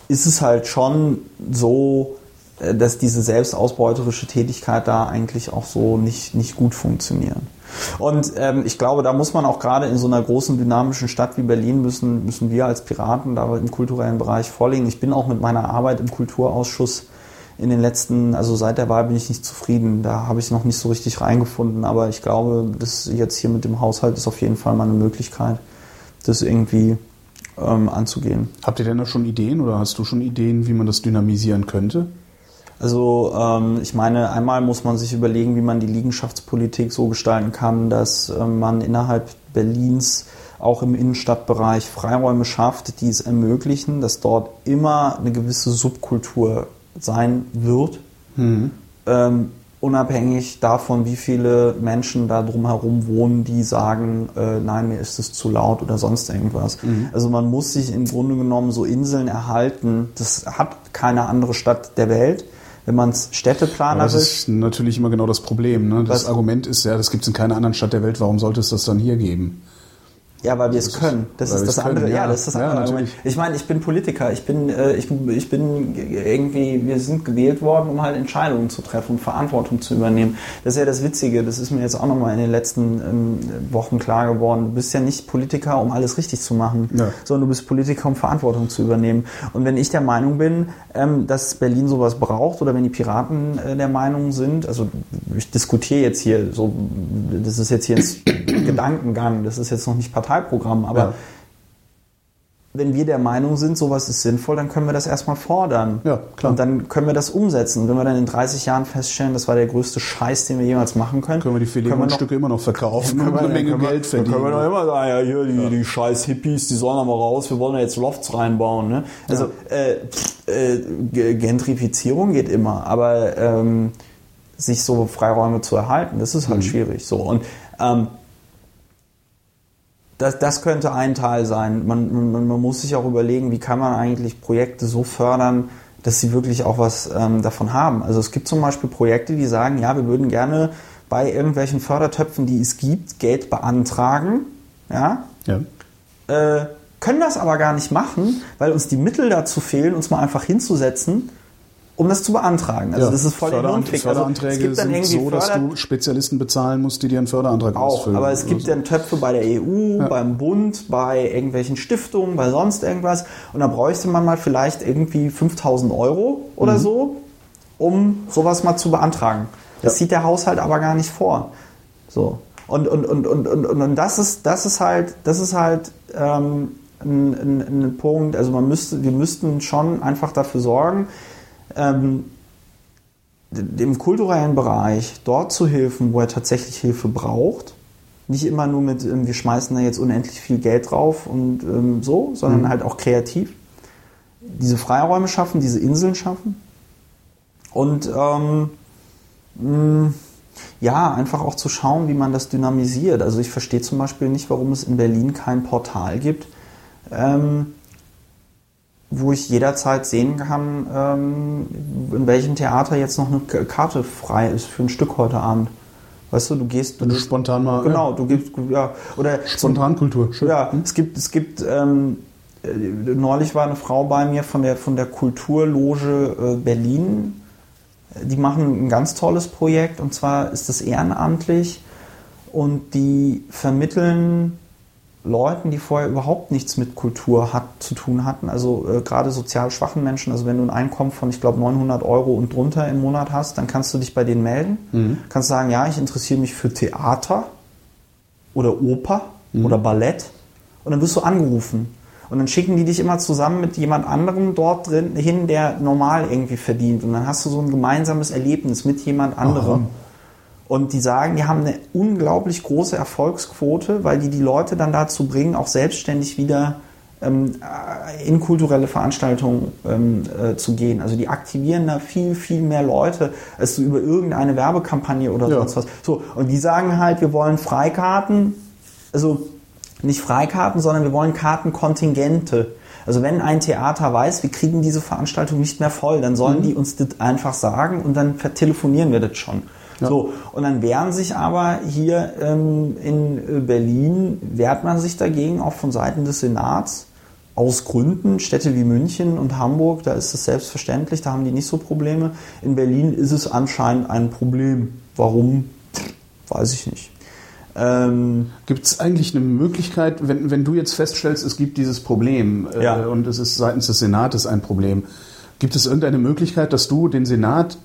ist es halt schon so, äh, dass diese selbstausbeuterische Tätigkeit da eigentlich auch so nicht, nicht gut funktionieren. Und ähm, ich glaube, da muss man auch gerade in so einer großen dynamischen Stadt wie Berlin müssen, müssen wir als Piraten da im kulturellen Bereich vorlegen. Ich bin auch mit meiner Arbeit im Kulturausschuss in den letzten, also seit der Wahl bin ich nicht zufrieden. Da habe ich noch nicht so richtig reingefunden, aber ich glaube, das jetzt hier mit dem Haushalt ist auf jeden Fall mal eine Möglichkeit, das irgendwie ähm, anzugehen. Habt ihr denn da schon Ideen oder hast du schon Ideen, wie man das dynamisieren könnte? Also ähm, ich meine, einmal muss man sich überlegen, wie man die Liegenschaftspolitik so gestalten kann, dass äh, man innerhalb Berlins auch im Innenstadtbereich Freiräume schafft, die es ermöglichen, dass dort immer eine gewisse Subkultur sein wird, mhm. ähm, unabhängig davon, wie viele Menschen da drumherum wohnen, die sagen, äh, nein, mir ist es zu laut oder sonst irgendwas. Mhm. Also man muss sich im Grunde genommen so Inseln erhalten. Das hat keine andere Stadt der Welt wenn man es städteplanerisch... das ist natürlich immer genau das Problem. Ne? Das Argument ist ja, das gibt es in keiner anderen Stadt der Welt, warum sollte es das dann hier geben? Ja, weil wir es können. Das ist das andere. Können, ja. ja. das ist das andere. Ja, Argument. Ich meine, ich bin Politiker. Ich bin, äh, ich, ich bin irgendwie, wir sind gewählt worden, um halt Entscheidungen zu treffen und Verantwortung zu übernehmen. Das ist ja das Witzige. Das ist mir jetzt auch nochmal in den letzten ähm, Wochen klar geworden. Du bist ja nicht Politiker, um alles richtig zu machen, ja. sondern du bist Politiker, um Verantwortung zu übernehmen. Und wenn ich der Meinung bin, ähm, dass Berlin sowas braucht oder wenn die Piraten äh, der Meinung sind, also ich diskutiere jetzt hier so, das ist jetzt hier ein Gedankengang, das ist jetzt noch nicht Partei Parteiprogramm. Aber ja. wenn wir der Meinung sind, sowas ist sinnvoll, dann können wir das erstmal fordern. Ja, klar. Und dann können wir das umsetzen. Und wenn wir dann in 30 Jahren feststellen, das war der größte Scheiß, den wir jemals machen können, können wir die Filetstücke immer noch verkaufen [laughs] und eine Menge Geld verdienen. Dann können wir noch immer sagen, ja, hier, die, ja. die scheiß Hippies, die sollen aber raus, wir wollen da jetzt Lofts reinbauen. Ne? Also ja. äh, äh, Gentrifizierung geht immer, aber ähm, sich so Freiräume zu erhalten, das ist halt mhm. schwierig. So und ähm, das, das könnte ein Teil sein. Man, man, man muss sich auch überlegen, wie kann man eigentlich Projekte so fördern, dass sie wirklich auch was ähm, davon haben. Also es gibt zum Beispiel Projekte, die sagen, ja, wir würden gerne bei irgendwelchen Fördertöpfen, die es gibt, Geld beantragen. Ja. ja. Äh, können das aber gar nicht machen, weil uns die Mittel dazu fehlen, uns mal einfach hinzusetzen um das zu beantragen. Also ja, das ist voll der Hirnfick. Also Förderanträge also sind so, dass du Spezialisten bezahlen musst, die dir einen Förderantrag auch, ausfüllen. Aber es gibt also. dann Töpfe bei der EU, ja. beim Bund, bei irgendwelchen Stiftungen, bei sonst irgendwas. Und da bräuchte man mal vielleicht irgendwie 5000 Euro oder mhm. so, um sowas mal zu beantragen. Das ja. sieht der Haushalt aber gar nicht vor. So. Und, und, und, und, und, und das ist, das ist halt, das ist halt ähm, ein, ein, ein Punkt, also man müsste, wir müssten schon einfach dafür sorgen, ähm, dem kulturellen Bereich dort zu helfen, wo er tatsächlich Hilfe braucht. Nicht immer nur mit, ähm, wir schmeißen da jetzt unendlich viel Geld drauf und ähm, so, sondern mhm. halt auch kreativ. Diese Freiräume schaffen, diese Inseln schaffen. Und ähm, mh, ja, einfach auch zu schauen, wie man das dynamisiert. Also ich verstehe zum Beispiel nicht, warum es in Berlin kein Portal gibt, ähm, wo ich jederzeit sehen kann, ähm, in welchem Theater jetzt noch eine Karte frei ist für ein Stück heute Abend. Weißt du, du gehst. Wenn du spontan mal. Genau, du gibst, ja. Oder. Spontankultur, schön. Ja, es gibt, es gibt, ähm, äh, neulich war eine Frau bei mir von der, von der Kulturloge äh, Berlin. Die machen ein ganz tolles Projekt und zwar ist das ehrenamtlich und die vermitteln Leuten, die vorher überhaupt nichts mit Kultur hat, zu tun hatten, also äh, gerade sozial schwachen Menschen, also wenn du ein Einkommen von, ich glaube, 900 Euro und drunter im Monat hast, dann kannst du dich bei denen melden, mhm. kannst sagen, ja, ich interessiere mich für Theater oder Oper mhm. oder Ballett und dann wirst du angerufen. Und dann schicken die dich immer zusammen mit jemand anderem dort drin hin, der normal irgendwie verdient. Und dann hast du so ein gemeinsames Erlebnis mit jemand anderem. Aha. Und die sagen, die haben eine unglaublich große Erfolgsquote, weil die die Leute dann dazu bringen, auch selbstständig wieder ähm, äh, in kulturelle Veranstaltungen ähm, äh, zu gehen. Also die aktivieren da viel, viel mehr Leute, als du über irgendeine Werbekampagne oder ja. sonst was. So, und die sagen halt, wir wollen Freikarten, also nicht Freikarten, sondern wir wollen Kartenkontingente. Also wenn ein Theater weiß, wir kriegen diese Veranstaltung nicht mehr voll, dann sollen mhm. die uns das einfach sagen und dann vertelefonieren wir das schon. Ja. So, und dann wehren sich aber hier ähm, in äh, Berlin, wehrt man sich dagegen, auch von Seiten des Senats, aus Gründen, Städte wie München und Hamburg, da ist es selbstverständlich, da haben die nicht so Probleme. In Berlin ist es anscheinend ein Problem. Warum? Weiß ich nicht. Ähm, gibt es eigentlich eine Möglichkeit, wenn, wenn du jetzt feststellst, es gibt dieses Problem äh, ja. und es ist seitens des Senates ein Problem, gibt es irgendeine Möglichkeit, dass du den Senat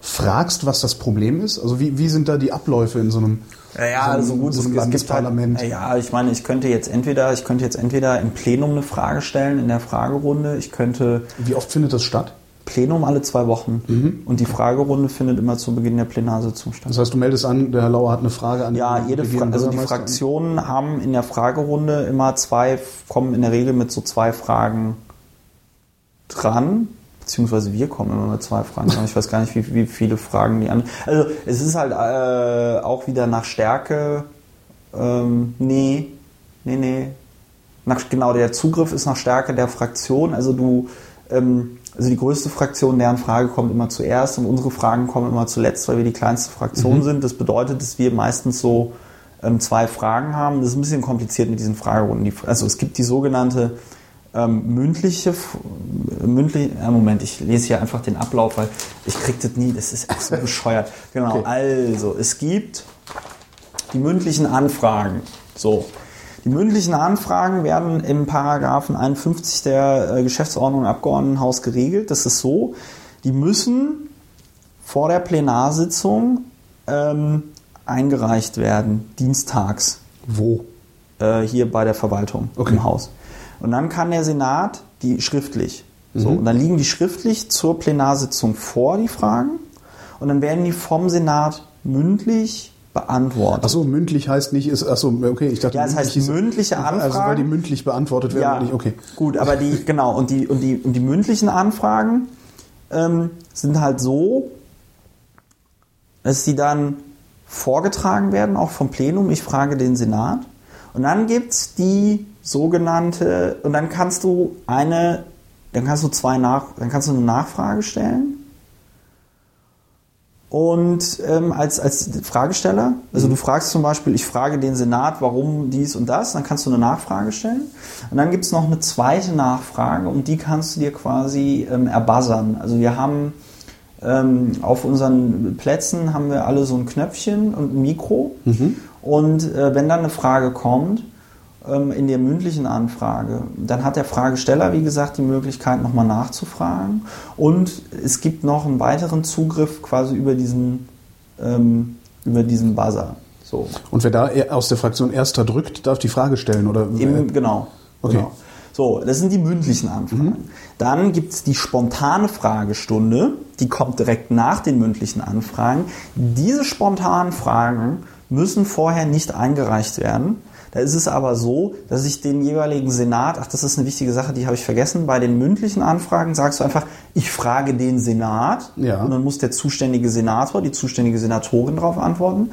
fragst, was das Problem ist? Also wie, wie sind da die Abläufe in so einem, ja, ja, so einem, also gut, so einem Landesparlament? Halt, ja, ich meine, ich könnte jetzt entweder, ich könnte jetzt entweder im Plenum eine Frage stellen in der Fragerunde. Ich könnte. Wie oft findet das statt? Plenum alle zwei Wochen. Mhm. Und die Fragerunde findet immer zu Beginn der Plenarsitzung statt. Das heißt, du meldest an, der Herr Lauer hat eine Frage an Ja, jede Fra also die Fraktionen haben in der Fragerunde immer zwei, kommen in der Regel mit so zwei Fragen dran beziehungsweise wir kommen immer mit zwei Fragen. Ich weiß gar nicht, wie, wie viele Fragen die an. Also es ist halt äh, auch wieder nach Stärke. Ähm, nee, nee, nee. Nach, genau, der Zugriff ist nach Stärke der Fraktion. Also du, ähm, also die größte Fraktion, deren Frage kommt immer zuerst und unsere Fragen kommen immer zuletzt, weil wir die kleinste Fraktion mhm. sind. Das bedeutet, dass wir meistens so ähm, zwei Fragen haben. Das ist ein bisschen kompliziert mit diesen Fragerunden. also es gibt die sogenannte ähm, mündliche, mündlich, äh, Moment, ich lese hier einfach den Ablauf, weil ich kriege das nie, das ist echt so [laughs] bescheuert. Genau, okay. also es gibt die mündlichen Anfragen. So, die mündlichen Anfragen werden im Paragraphen 51 der äh, Geschäftsordnung im Abgeordnetenhaus geregelt. Das ist so, die müssen vor der Plenarsitzung ähm, eingereicht werden, dienstags. Wo? Äh, hier bei der Verwaltung okay. im Haus. Und dann kann der Senat die schriftlich. So, mhm. und dann liegen die schriftlich zur Plenarsitzung vor, die Fragen. Und dann werden die vom Senat mündlich beantwortet. Achso, mündlich heißt nicht, ist, achso, okay, ich dachte, ja, es heißt mündliche Anfragen. Also weil die mündlich beantwortet werden, ja, nicht, okay. Gut, aber die, genau, und die, und die, und die mündlichen Anfragen ähm, sind halt so, dass sie dann vorgetragen werden, auch vom Plenum. Ich frage den Senat. Und dann gibt es die sogenannte, und dann kannst du eine, dann kannst du zwei nach, dann kannst du eine Nachfrage stellen. Und ähm, als, als Fragesteller, also du fragst zum Beispiel, ich frage den Senat, warum dies und das, dann kannst du eine Nachfrage stellen. Und dann gibt es noch eine zweite Nachfrage und die kannst du dir quasi ähm, erbuzzern. Also wir haben ähm, auf unseren Plätzen haben wir alle so ein Knöpfchen und ein Mikro. Mhm. Und äh, wenn dann eine Frage kommt, in der mündlichen Anfrage, dann hat der Fragesteller, wie gesagt, die Möglichkeit, nochmal nachzufragen. Und es gibt noch einen weiteren Zugriff quasi über diesen, ähm, über diesen Buzzer. So. Und wer da aus der Fraktion Erster drückt, darf die Frage stellen, oder? Im, genau. Okay. Genau. So, das sind die mündlichen Anfragen. Mhm. Dann gibt es die spontane Fragestunde, die kommt direkt nach den mündlichen Anfragen. Diese spontanen Fragen müssen vorher nicht eingereicht werden. Da ist es aber so, dass ich den jeweiligen Senat, ach, das ist eine wichtige Sache, die habe ich vergessen, bei den mündlichen Anfragen sagst du einfach, ich frage den Senat ja. und dann muss der zuständige Senator, die zuständige Senatorin darauf antworten.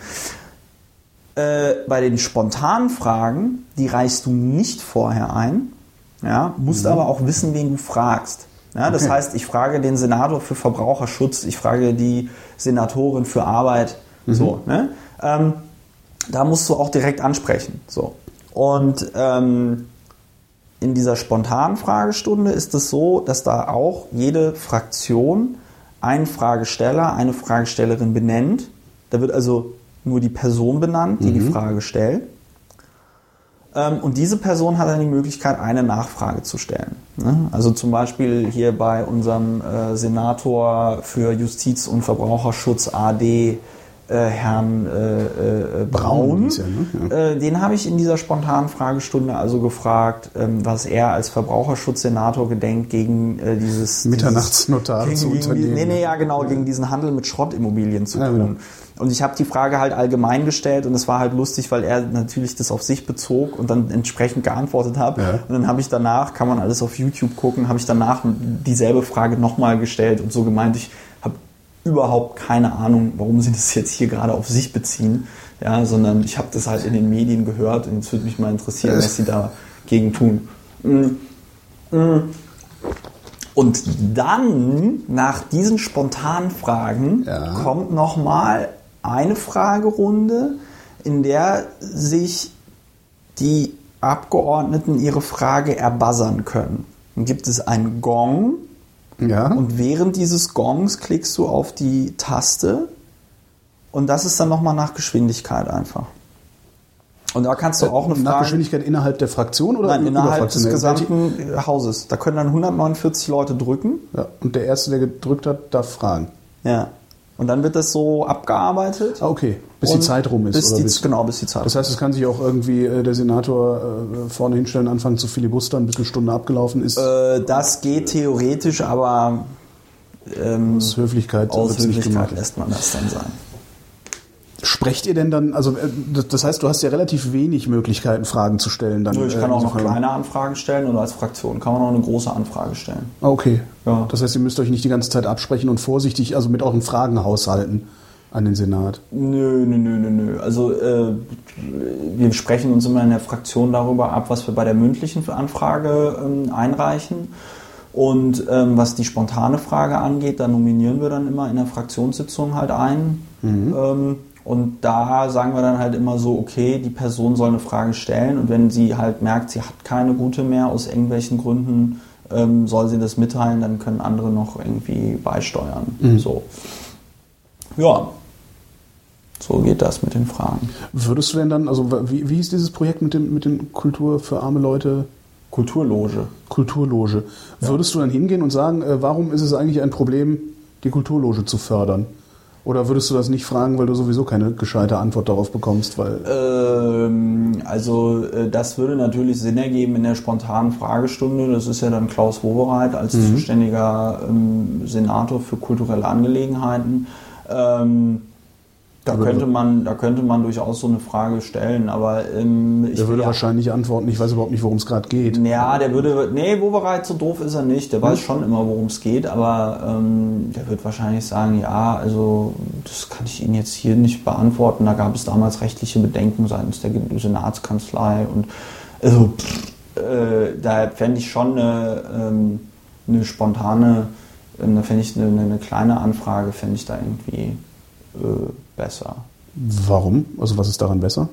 Äh, bei den spontanen Fragen, die reichst du nicht vorher ein, ja, musst mhm. aber auch wissen, wen du fragst. Ja, das okay. heißt, ich frage den Senator für Verbraucherschutz, ich frage die Senatorin für Arbeit, mhm. so. Ne? Ähm, da musst du auch direkt ansprechen. So. Und ähm, in dieser spontanen Fragestunde ist es so, dass da auch jede Fraktion einen Fragesteller, eine Fragestellerin benennt. Da wird also nur die Person benannt, die mhm. die Frage stellt. Ähm, und diese Person hat dann die Möglichkeit, eine Nachfrage zu stellen. Ne? Also zum Beispiel hier bei unserem äh, Senator für Justiz und Verbraucherschutz AD Herrn äh, äh, Braun. Ja, ne? ja. Äh, den habe ich in dieser spontanen Fragestunde also gefragt, ähm, was er als Verbraucherschutzsenator gedenkt gegen äh, dieses Mitternachtsnotar zu unternehmen. Nee, nee, ja genau, ja. gegen diesen Handel mit Schrottimmobilien zu tun. Genau. Und ich habe die Frage halt allgemein gestellt und es war halt lustig, weil er natürlich das auf sich bezog und dann entsprechend geantwortet hat. Ja. Und dann habe ich danach, kann man alles auf YouTube gucken, habe ich danach dieselbe Frage nochmal gestellt und so gemeint, ich überhaupt keine Ahnung, warum sie das jetzt hier gerade auf sich beziehen, ja, sondern ich habe das halt in den Medien gehört und es würde mich mal interessieren, was sie dagegen tun. Mm. Mm. Und dann, nach diesen spontanen Fragen, ja. kommt nochmal eine Fragerunde, in der sich die Abgeordneten ihre Frage erbuzzern können. Dann gibt es einen Gong Ja. und während dieses Gongs klickst du auf die Taste und das ist dann nochmal nach Geschwindigkeit einfach. Und da kannst du auch eine Nach Frage... Geschwindigkeit innerhalb der Fraktion oder Nein, innerhalb des gesamten Hauses. Da können dann 149 Leute drücken. Ja. Und der Erste, der gedrückt hat, darf fragen. Ja. Und dann wird das so abgearbeitet. Ah, okay. Bis die Zeit rum ist. Bis oder die, bis, genau, bis die Zeit das heißt, es kann sich auch irgendwie äh, der Senator äh, vorne hinstellen, anfangen zu filibustern, bis eine Stunde abgelaufen ist. Äh, das geht theoretisch, aber ähm, aus Höflichkeit aus Höflichkeit lässt man das dann sein. Sprecht ihr denn dann, also äh, das- heißt, du hast ja relativ wenig Möglichkeiten, Fragen zu stellen. Dann, Ich äh, kann auch noch insofern- kleine Anfragen stellen oder als Fraktion kann man auch eine große Anfrage stellen. Okay. Ja. Das heißt, ihr müsst euch nicht die ganze Zeit absprechen und vorsichtig, also mit euren Fragen haushalten an den Senat. Nö, nö, nö, nö, nö. Also äh, wir sprechen uns immer in der Fraktion darüber ab, was wir bei der mündlichen Anfrage ähm, einreichen. Und ähm, was die spontane Frage angeht, da nominieren wir dann immer in der Fraktionssitzung halt ein. Ähm, und da sagen wir dann halt immer so, okay, die Person soll eine Frage stellen und wenn sie halt merkt, sie hat keine gute mehr aus irgendwelchen Gründen, ähm, soll sie das mitteilen, dann können andere noch irgendwie beisteuern. So. Ja, so geht das mit den Fragen. Würdest du denn dann, also wie, wie hieß dieses Projekt mit dem mit den Kultur für arme Leute? Kulturloge. Kulturloge. Würdest du dann hingehen und sagen, äh, warum ist es eigentlich ein Problem, die Kulturloge zu fördern? Oder würdest du das nicht fragen, weil du sowieso keine gescheite Antwort darauf bekommst? Weil Ähm, also äh, das würde natürlich Sinn ergeben in der spontanen Fragestunde. Das ist ja dann Klaus Wowereit als zuständiger ähm, Senator für kulturelle Angelegenheiten. Ähm, da könnte man, da könnte man durchaus so eine Frage stellen, aber ähm, ich der würde ja- wahrscheinlich antworten, ich weiß überhaupt nicht, worum es gerade geht. Ja, der würde, nee, Wovereit so doof ist er nicht. Der Hm? weiß schon immer, worum es geht, aber ähm, der wird wahrscheinlich sagen, ja, also das kann ich Ihnen jetzt hier nicht beantworten. Da gab es damals rechtliche Bedenken seitens der Senatskanzlei und also pff, äh, da fände ich schon eine, ähm, eine spontane, da fände ich eine, eine kleine Anfrage, fände ich da irgendwie äh, besser. Warum? Also was ist daran besser?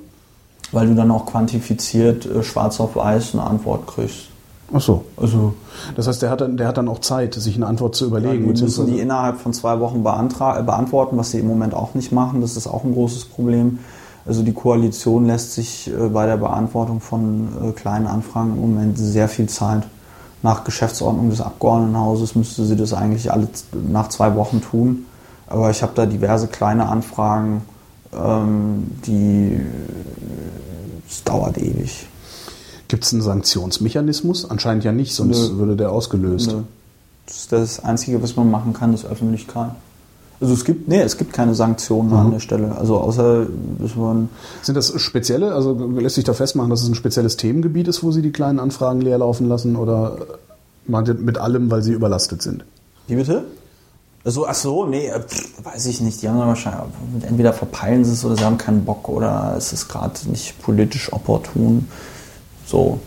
Weil du dann auch quantifiziert äh, schwarz auf weiß eine Antwort kriegst. Ach so. Also Das heißt, der hat dann, der hat dann auch Zeit, sich eine Antwort zu Ja, überlegen. die müssen die innerhalb von zwei Wochen äh, beantworten, was sie im Moment auch nicht machen. Das ist auch ein großes Problem. Also die Koalition lässt sich äh, bei der Beantwortung von äh, kleinen Anfragen im Moment sehr viel Zeit. Nach Geschäftsordnung des Abgeordnetenhauses müsste sie das eigentlich alle nach zwei Wochen tun. Aber ich habe da diverse kleine Anfragen, ähm, die es dauert ewig. Gibt es einen Sanktionsmechanismus? Anscheinend ja nicht, sonst Nö. würde der ausgelöst. Nö. Das ist das Einzige, was man machen kann, ist Öffentlichkeit. Also es gibt, nee, es gibt keine Sanktionen an der Stelle. Also außer, dass man, Sind das spezielle, also lässt sich da festmachen, dass es ein spezielles Themengebiet ist, wo Sie die kleinen Anfragen leer laufen lassen oder meint ihr mit allem, weil sie überlastet sind? wie bitte? Also, ach so, nee, äh, pff, weiß ich nicht. Die haben wahrscheinlich, entweder verpeilen sie es oder sie haben keinen Bock oder es ist gerade nicht politisch opportun. So.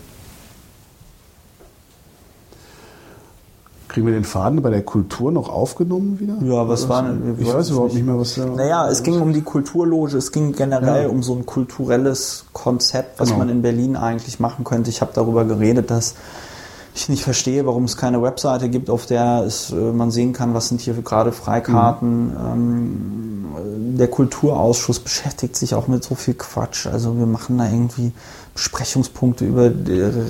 Kriegen wir den Faden bei der Kultur noch aufgenommen wieder? Ja, was war denn- Ich weiß überhaupt nicht. nicht mehr, was da. Naja, es ging um die Kulturloge, es ging generell Ja. um so ein kulturelles Konzept, was Genau. man in Berlin eigentlich machen könnte. Ich habe darüber geredet, dass ich nicht verstehe, warum es keine Webseite gibt, auf der es, äh, man sehen kann, was sind hier gerade Freikarten. Ähm, der Kulturausschuss beschäftigt sich auch mit so viel Quatsch. Also wir machen da irgendwie Besprechungspunkte über die Re-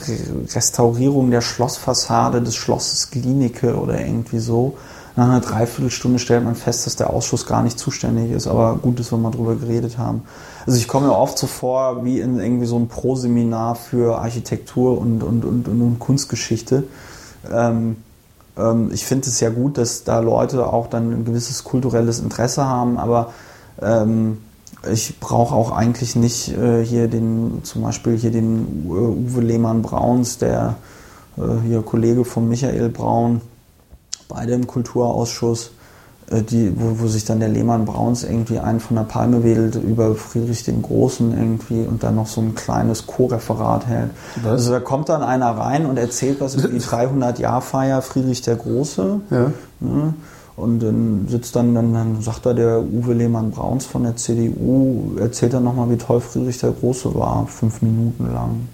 Restaurierung der Schlossfassade des Schlosses Glienicke oder irgendwie so. Nach einer Dreiviertelstunde stellt man fest, dass der Ausschuss gar nicht zuständig ist, aber gut ist, wenn wir drüber geredet haben. Also ich komme mir oft so vor wie in irgendwie so ein Pro-Seminar für Architektur und, und, und, und, Kunstgeschichte. Ähm, ähm, ich finde es ja gut, dass da Leute auch dann ein gewisses kulturelles Interesse haben, aber ähm, ich brauche auch eigentlich nicht äh, hier den, zum Beispiel hier den äh, Uwe Lehmann-Brauns, der äh, hier Kollege von Michael Braun, beide im Kulturausschuss, die, wo, wo sich dann der Lehmann Brauns irgendwie einen von der Palme wedelt über Friedrich den Großen irgendwie und dann noch so ein kleines Co-Referat hält. Was? Also da kommt dann einer rein und erzählt was über die [laughs] 300-Jahr-Feier Friedrich der Große. Ja. Ne? Und dann sitzt dann, dann, dann sagt da der Uwe Lehmann-Brauns von der CDU, erzählt dann nochmal, wie toll Friedrich der Große war, fünf Minuten lang.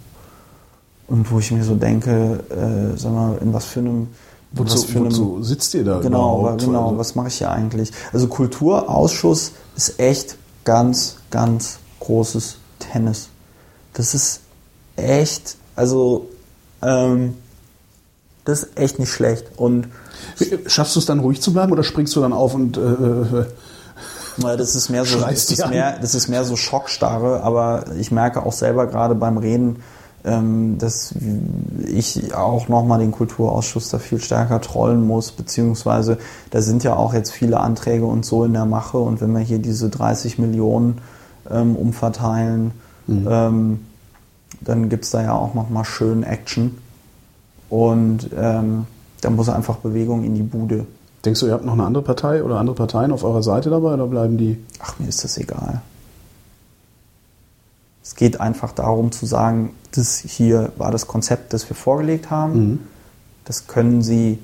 Und wo ich mir so denke, äh, sag mal, in was für einem Wozu, was für einem- wozu sitzt ihr da Genau, überhaupt? genau. Also, Was mache ich hier eigentlich? Also Kulturausschuss ist echt ganz, ganz großes Tennis. Das ist echt, also ähm, das ist echt nicht schlecht. Und Schaffst du es dann ruhig zu bleiben oder springst du dann auf und äh, das ist mehr so, [laughs] das ist mehr, das ist mehr so Schockstarre, aber ich merke auch selber gerade beim Reden, dass ich auch nochmal den Kulturausschuss da viel stärker trollen muss, beziehungsweise da sind ja auch jetzt viele Anträge und so in der Mache und wenn wir hier diese 30 Millionen ähm, umverteilen, ähm, dann gibt es da ja auch nochmal schön Action und ähm, da muss einfach Bewegung in die Bude. denkst du, ihr habt noch eine andere Partei oder andere Parteien auf eurer Seite dabei oder bleiben die? Ach, mir ist das egal. Es geht einfach darum zu sagen, das hier war das Konzept, das wir vorgelegt haben. Mhm. Das können Sie,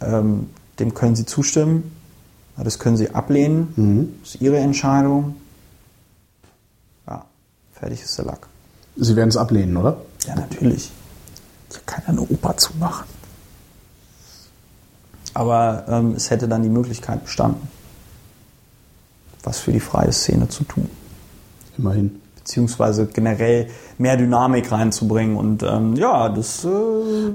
ähm, dem können Sie zustimmen. Das können Sie ablehnen. Mhm. Das ist Ihre Entscheidung. Ja, fertig ist der Lack. Sie werden es ablehnen, oder? Ja, natürlich. Ich kann ja eine Oper zumachen. Aber ähm, es hätte dann die Möglichkeit bestanden, was für die freie Szene zu tun. Immerhin. Beziehungsweise generell mehr Dynamik reinzubringen. Und ähm, ja, das. Äh,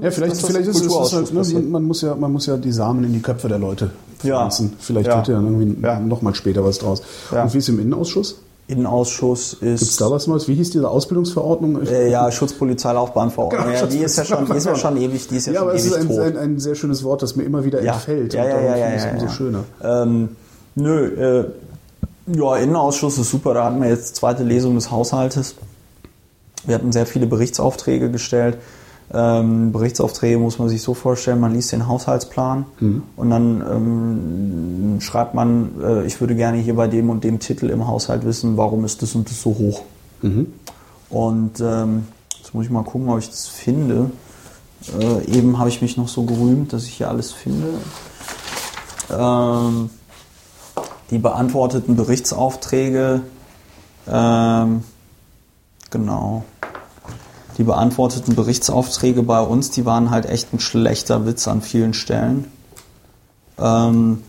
Ja, vielleicht, das, vielleicht ist es halt, ne, man, muss ja, man muss ja die Samen in die Köpfe der Leute Ja. pflanzen. Vielleicht Ja. wird ja dann irgendwie Ja. noch mal später was draus. Ja. Und wie ist im Innenausschuss? Innenausschuss ist. Gibt es da was Neues? Wie hieß diese Ausbildungsverordnung? Äh, ja, Schutzpolizeilaufbahnverordnung. Genau, [laughs] ja, die ist ja schon, die ist ja schon ewig, die ist ja, ja, schon aber es ist ewig ein, ein, ein sehr schönes Wort, das mir immer wieder ja. entfällt. Ja, ja, ja, ja, es ja, umso ja. schöner. Ähm, nö, äh, ja, Innenausschuss ist super. Da hatten wir jetzt zweite Lesung des Haushaltes. Wir hatten sehr viele Berichtsaufträge gestellt. Ähm, Berichtsaufträge muss man sich so vorstellen, man liest den Haushaltsplan und dann ähm, schreibt man, äh, ich würde gerne hier bei dem und dem Titel im Haushalt wissen, warum ist das und das so hoch. Und ähm, jetzt muss ich mal gucken, ob ich das finde. Äh, eben habe ich mich noch so gerühmt, dass ich hier alles finde. Ähm, die beantworteten Berichtsaufträge, ähm, genau. Die beantworteten Berichtsaufträge bei uns, die waren halt echt ein schlechter Witz an vielen Stellen. Ähm,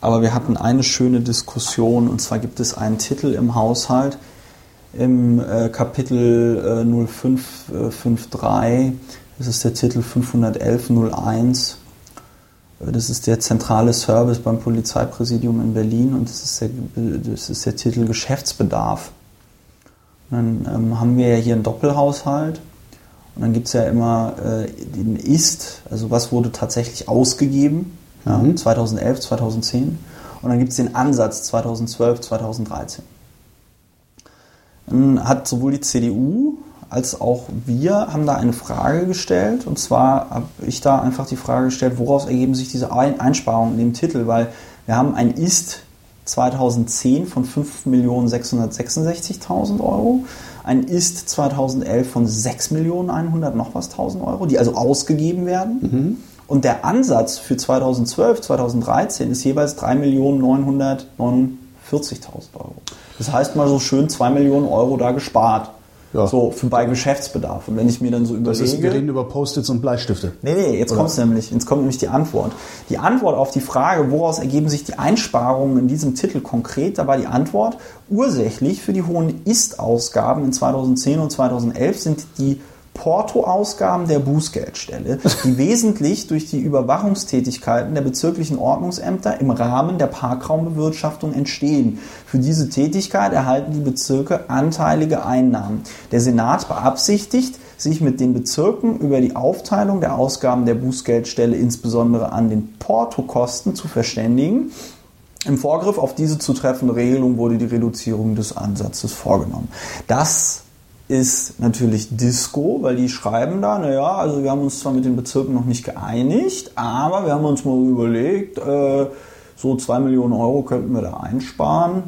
aber wir hatten eine schöne Diskussion und zwar gibt es einen Titel im Haushalt im äh, Kapitel äh, 0553. Das ist der Titel 51101. Das ist der zentrale Service beim Polizeipräsidium in Berlin und das ist der, das ist der Titel Geschäftsbedarf. Und dann ähm, haben wir ja hier einen Doppelhaushalt und dann gibt es ja immer äh, den Ist, also was wurde tatsächlich ausgegeben, ja, Mhm. 2011, 2010 und dann gibt es den Ansatz 2012, 2013. Dann hat sowohl die CDU als auch wir haben da eine Frage gestellt. Und zwar habe ich da einfach die Frage gestellt, woraus ergeben sich diese Ein- Einsparungen in dem Titel? Weil wir haben ein Ist 2010 von 5.666.000 Euro, ein Ist 2011 von 6.100 noch was 1.000 Euro, die also ausgegeben werden. Und der Ansatz für 2012, 2013 ist jeweils 3.949.000 Euro. Das heißt mal so schön 2 Millionen Euro da gespart. Ja. So für bei Geschäftsbedarf. Und wenn ich mir dann so Das überlege. ist, wir reden über Post-its und Bleistifte. Nee, nee, jetzt Oder? kommt's nämlich. Jetzt kommt nämlich die Antwort. Die Antwort auf die Frage, woraus ergeben sich die Einsparungen in diesem Titel konkret, da war die Antwort, ursächlich für die hohen Ist-Ausgaben in 2010 und 2011 sind die Portoausgaben der Bußgeldstelle, die [laughs] wesentlich durch die Überwachungstätigkeiten der bezirklichen Ordnungsämter im Rahmen der Parkraumbewirtschaftung entstehen. Für diese Tätigkeit erhalten die Bezirke anteilige Einnahmen. Der Senat beabsichtigt, sich mit den Bezirken über die Aufteilung der Ausgaben der Bußgeldstelle insbesondere an den Portokosten zu verständigen. Im Vorgriff auf diese zu treffende Regelung wurde die Reduzierung des Ansatzes vorgenommen. Das ist natürlich Disco, weil die schreiben da, naja, also wir haben uns zwar mit den Bezirken noch nicht geeinigt, aber wir haben uns mal überlegt, äh, so 2 Millionen Euro könnten wir da einsparen.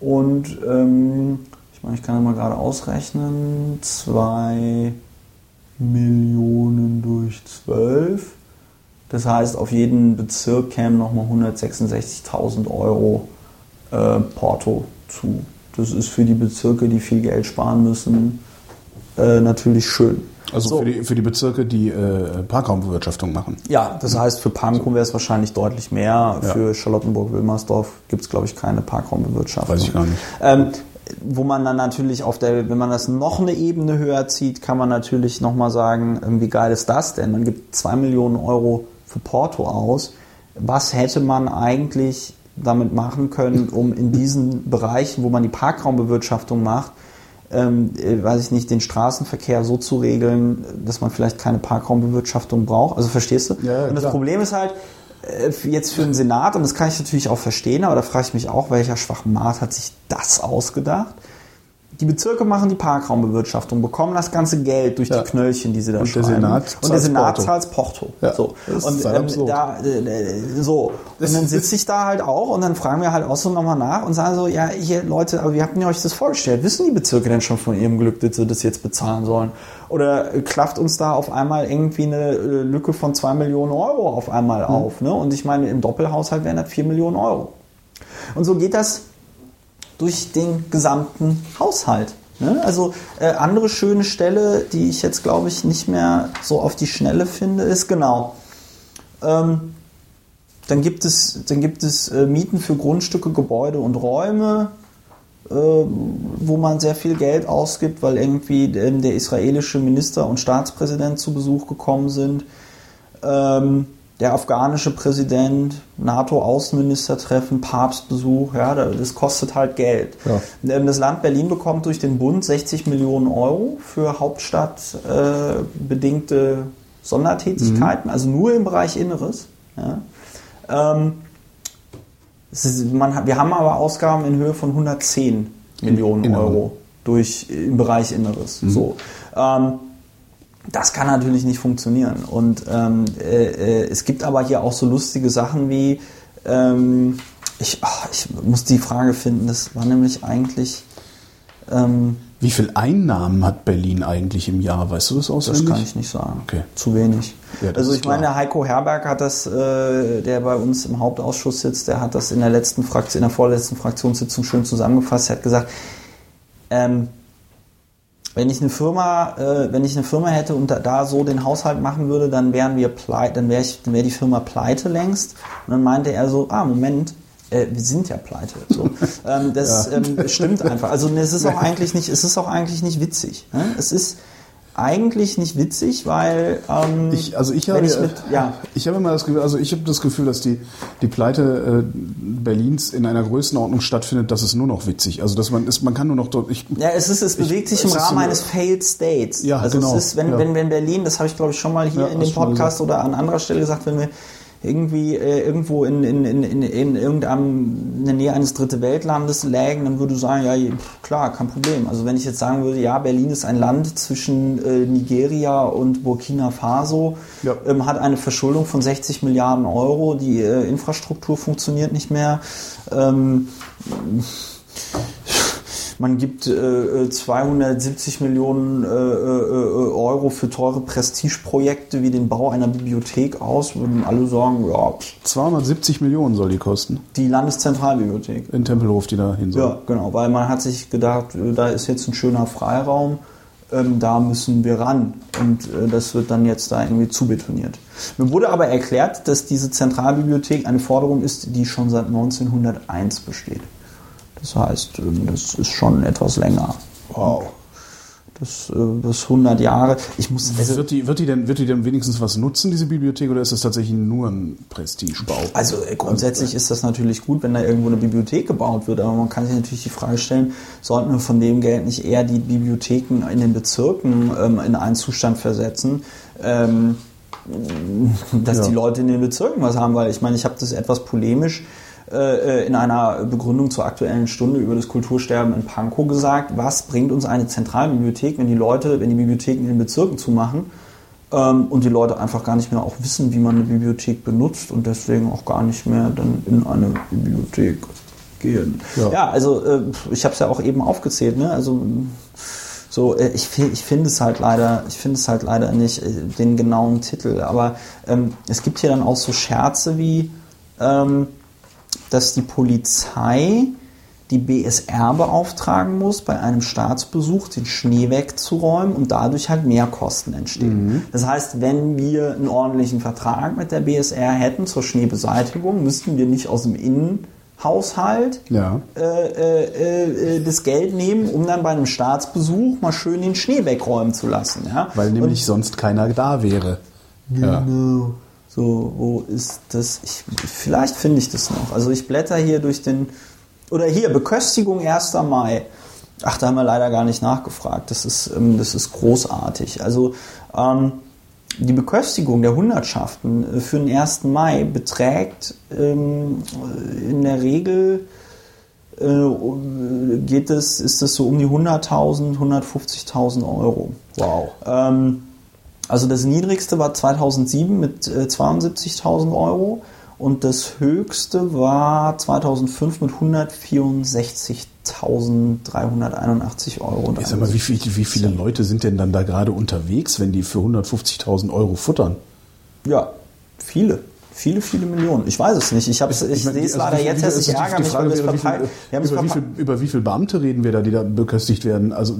Und ähm, ich meine, ich kann ja mal gerade ausrechnen, 2 Millionen durch 12. Das heißt, auf jeden Bezirk kämen nochmal 166.000 Euro äh, Porto zu. Das ist für die Bezirke, die viel Geld sparen müssen, äh, natürlich schön. Also So. für, die, für die Bezirke, die äh, Parkraumbewirtschaftung machen. Ja, das heißt, für Pankow wäre es wahrscheinlich deutlich mehr. Ja. Für Charlottenburg-Wilmersdorf gibt es, glaube ich, keine Parkraumbewirtschaftung. Weiß ich gar nicht. Ähm, wo man dann natürlich auf der, wenn man das noch eine Ebene höher zieht, kann man natürlich nochmal sagen, wie geil ist das denn? Man gibt 2 Millionen Euro für Porto aus. Was hätte man eigentlich damit machen können, um in diesen Bereichen, wo man die Parkraumbewirtschaftung macht, ähm, äh, weiß ich nicht, den Straßenverkehr so zu regeln, dass man vielleicht keine Parkraumbewirtschaftung braucht. Also verstehst du? Ja, und das klar. Problem ist halt, äh, jetzt für den Senat, und das kann ich natürlich auch verstehen, aber da frage ich mich auch, welcher Schwachmat hat sich das ausgedacht? Die Bezirke machen die Parkraumbewirtschaftung, bekommen das ganze Geld durch Ja. die Knöllchen, die sie da Und der schreiben. Senat und der Senat zahlt Porto. Ja, so. Und ähm, da, äh, äh, so. Und dann sitze ich da halt auch und dann fragen wir halt auch so nochmal nach und sagen so, ja, hier Leute, aber wie habt ihr euch das vorgestellt? Wissen die Bezirke denn schon von ihrem Glück, dass sie das jetzt bezahlen sollen? Oder äh, klafft uns da auf einmal irgendwie eine äh, Lücke von 2 Millionen Euro auf einmal Hm. auf? Ne? Und ich meine, im Doppelhaushalt wären das 4 Millionen Euro. Und so geht das durch den gesamten Haushalt. Ne? Also äh, andere schöne Stelle, die ich jetzt glaube ich nicht mehr so auf die Schnelle finde, ist genau. Ähm, dann gibt es, dann gibt es äh, Mieten für Grundstücke, Gebäude und Räume, äh, wo man sehr viel Geld ausgibt, weil irgendwie ähm, der israelische Minister und Staatspräsident zu Besuch gekommen sind. Ähm, der afghanische Präsident, NATO-Außenministertreffen, Papstbesuch, ja, da- das kostet halt Geld. Ja. Ähm, Das Land Berlin bekommt durch den Bund 60 Millionen Euro für hauptstadtbedingte äh, Sondertätigkeiten, also nur im Bereich Inneres. Ja. Ähm, ist, man, wir haben aber Ausgaben in Höhe von 110 Millionen Inneren. Euro durch, im Bereich Inneres. So. Ähm, das kann natürlich nicht funktionieren. Und ähm, äh, äh, es gibt aber hier auch so lustige Sachen wie, ähm, ich, ach, ich muss die Frage finden, das war nämlich eigentlich, ähm, Wie viel Einnahmen hat Berlin eigentlich im Jahr? Weißt du das das auswendig? kann ich nicht sagen. Okay. Zu wenig. Ja, das also ich meine, Heiko Herberg hat das, äh, der bei uns im Hauptausschuss sitzt, der hat das in der letzten Fraktion, in der vorletzten Fraktionssitzung schön zusammengefasst. Er hat gesagt, ähm, wenn ich eine Firma, äh, wenn ich eine Firma hätte und da, da so den Haushalt machen würde, dann wären wir pleite, dann wäre ich, dann wäre die Firma pleite längst. Und dann meinte er so, ah Moment, äh, wir sind ja pleite. So. ähm, das ähm, stimmt einfach. Also es ist auch [laughs] eigentlich nicht, es ist auch eigentlich nicht witzig. Ne? Es ist eigentlich nicht witzig, weil ähm, Ich, also ich habe, ich mit, ja, ich habe immer das Gefühl, also ich habe das Gefühl, dass die, die Pleite äh, Berlins in einer Größenordnung stattfindet, dass es nur noch witzig. Also dass man ist, man kann nur noch dort. Ich, Ja, es ist, es bewegt sich im Rahmen so- eines Failed States. Ja, also genau, es ist, wenn, ja. wenn, wenn Berlin, das habe ich glaube ich schon mal hier Ja, in dem Podcast oder an anderer Stelle gesagt, wenn wir irgendwie äh, irgendwo in, in, in, in, in irgendeinem in der Nähe eines dritte Weltlandes lägen, dann würde du sagen, ja, klar, kein Problem. Also wenn ich jetzt sagen würde, ja, Berlin ist ein Land zwischen äh, Nigeria und Burkina Faso, Ja. ähm, hat eine Verschuldung von 60 Milliarden Euro, die äh, Infrastruktur funktioniert nicht mehr. Ähm, man gibt äh, 270 Millionen äh, äh, Euro für teure Prestigeprojekte wie den Bau einer Bibliothek aus, würden alle sagen, ja, 270 Millionen soll die kosten die Landeszentralbibliothek. in Tempelhof, die da hin soll. Ja, genau, weil man hat sich gedacht, äh, da ist jetzt ein schöner Freiraum, ähm, da müssen wir ran. Und äh, das wird dann jetzt da irgendwie zubetoniert. Mir wurde aber erklärt, dass diese Zentralbibliothek eine Forderung ist, die schon seit 1901 besteht. Das heißt, ähm, das ist schon etwas länger. Wow. Das, äh, das 100 Jahre. Ich muss, also, wird, die, wird, die denn, wird die denn wenigstens was nutzen, diese Bibliothek, oder ist das tatsächlich nur ein Prestigebau? Also äh, grundsätzlich ist das natürlich gut, wenn da irgendwo eine Bibliothek gebaut wird, aber man kann sich natürlich die Frage stellen, sollten wir von dem Geld nicht eher die Bibliotheken in den Bezirken ähm, in einen Zustand versetzen, ähm, dass Ja. die Leute in den Bezirken was haben, weil ich meine, ich habe das etwas polemisch in einer Begründung zur aktuellen Stunde über das Kultursterben in Pankow gesagt, was bringt uns eine Zentralbibliothek, wenn die Leute, wenn die Bibliotheken in den Bezirken zumachen ähm, und die Leute einfach gar nicht mehr auch wissen, wie man eine Bibliothek benutzt und deswegen auch gar nicht mehr dann in eine Bibliothek gehen. Ja. Ja, also äh, ich habe es ja auch eben aufgezählt, ne? Also so, äh, ich, ich finde es halt leider, ich finde es halt leider nicht äh, den genauen Titel, aber ähm, es gibt hier dann auch so Scherze wie, ähm, dass die Polizei die BSR beauftragen muss, bei einem Staatsbesuch den Schnee wegzuräumen und dadurch halt Mehrkosten entstehen. Mhm. Das heißt, wenn wir einen ordentlichen Vertrag mit der BSR hätten zur Schneebeseitigung, müssten wir nicht aus dem Innenhaushalt Ja. äh, äh, äh, das Geld nehmen, um dann bei einem Staatsbesuch mal schön den Schnee wegräumen zu lassen. Ja? Weil nämlich sonst keiner da wäre. Ja. So, wo ist das? Ich, vielleicht finde ich das noch. Also ich blätter hier durch den. Oder hier, Beköstigung 1. Mai. Ach, da haben wir leider gar nicht nachgefragt. Das ist, ähm, das ist großartig. Also ähm, die Beköstigung der Hundertschaften äh, für den 1. Mai beträgt ähm, in der Regel äh, geht es, ist es so um die 100.000, 150.000 Euro. Wow. Ähm, also das niedrigste war 2007 mit äh, 72.000 Euro und das höchste war 2005 mit 164.381 Euro. Ich sag mal, wie, viel, wie viele Leute sind denn dann da gerade unterwegs, wenn die für 150.000 Euro futtern? Ja, viele. Viele, viele Millionen. Ich weiß es nicht. Ich, hab's, ich, meine, sehe es also leider jetzt erst. also Ich die- ärgere mich, Frage wäre, wie viel- über, wie viel, über wie viele Beamte reden wir da, die da beköstigt werden? Also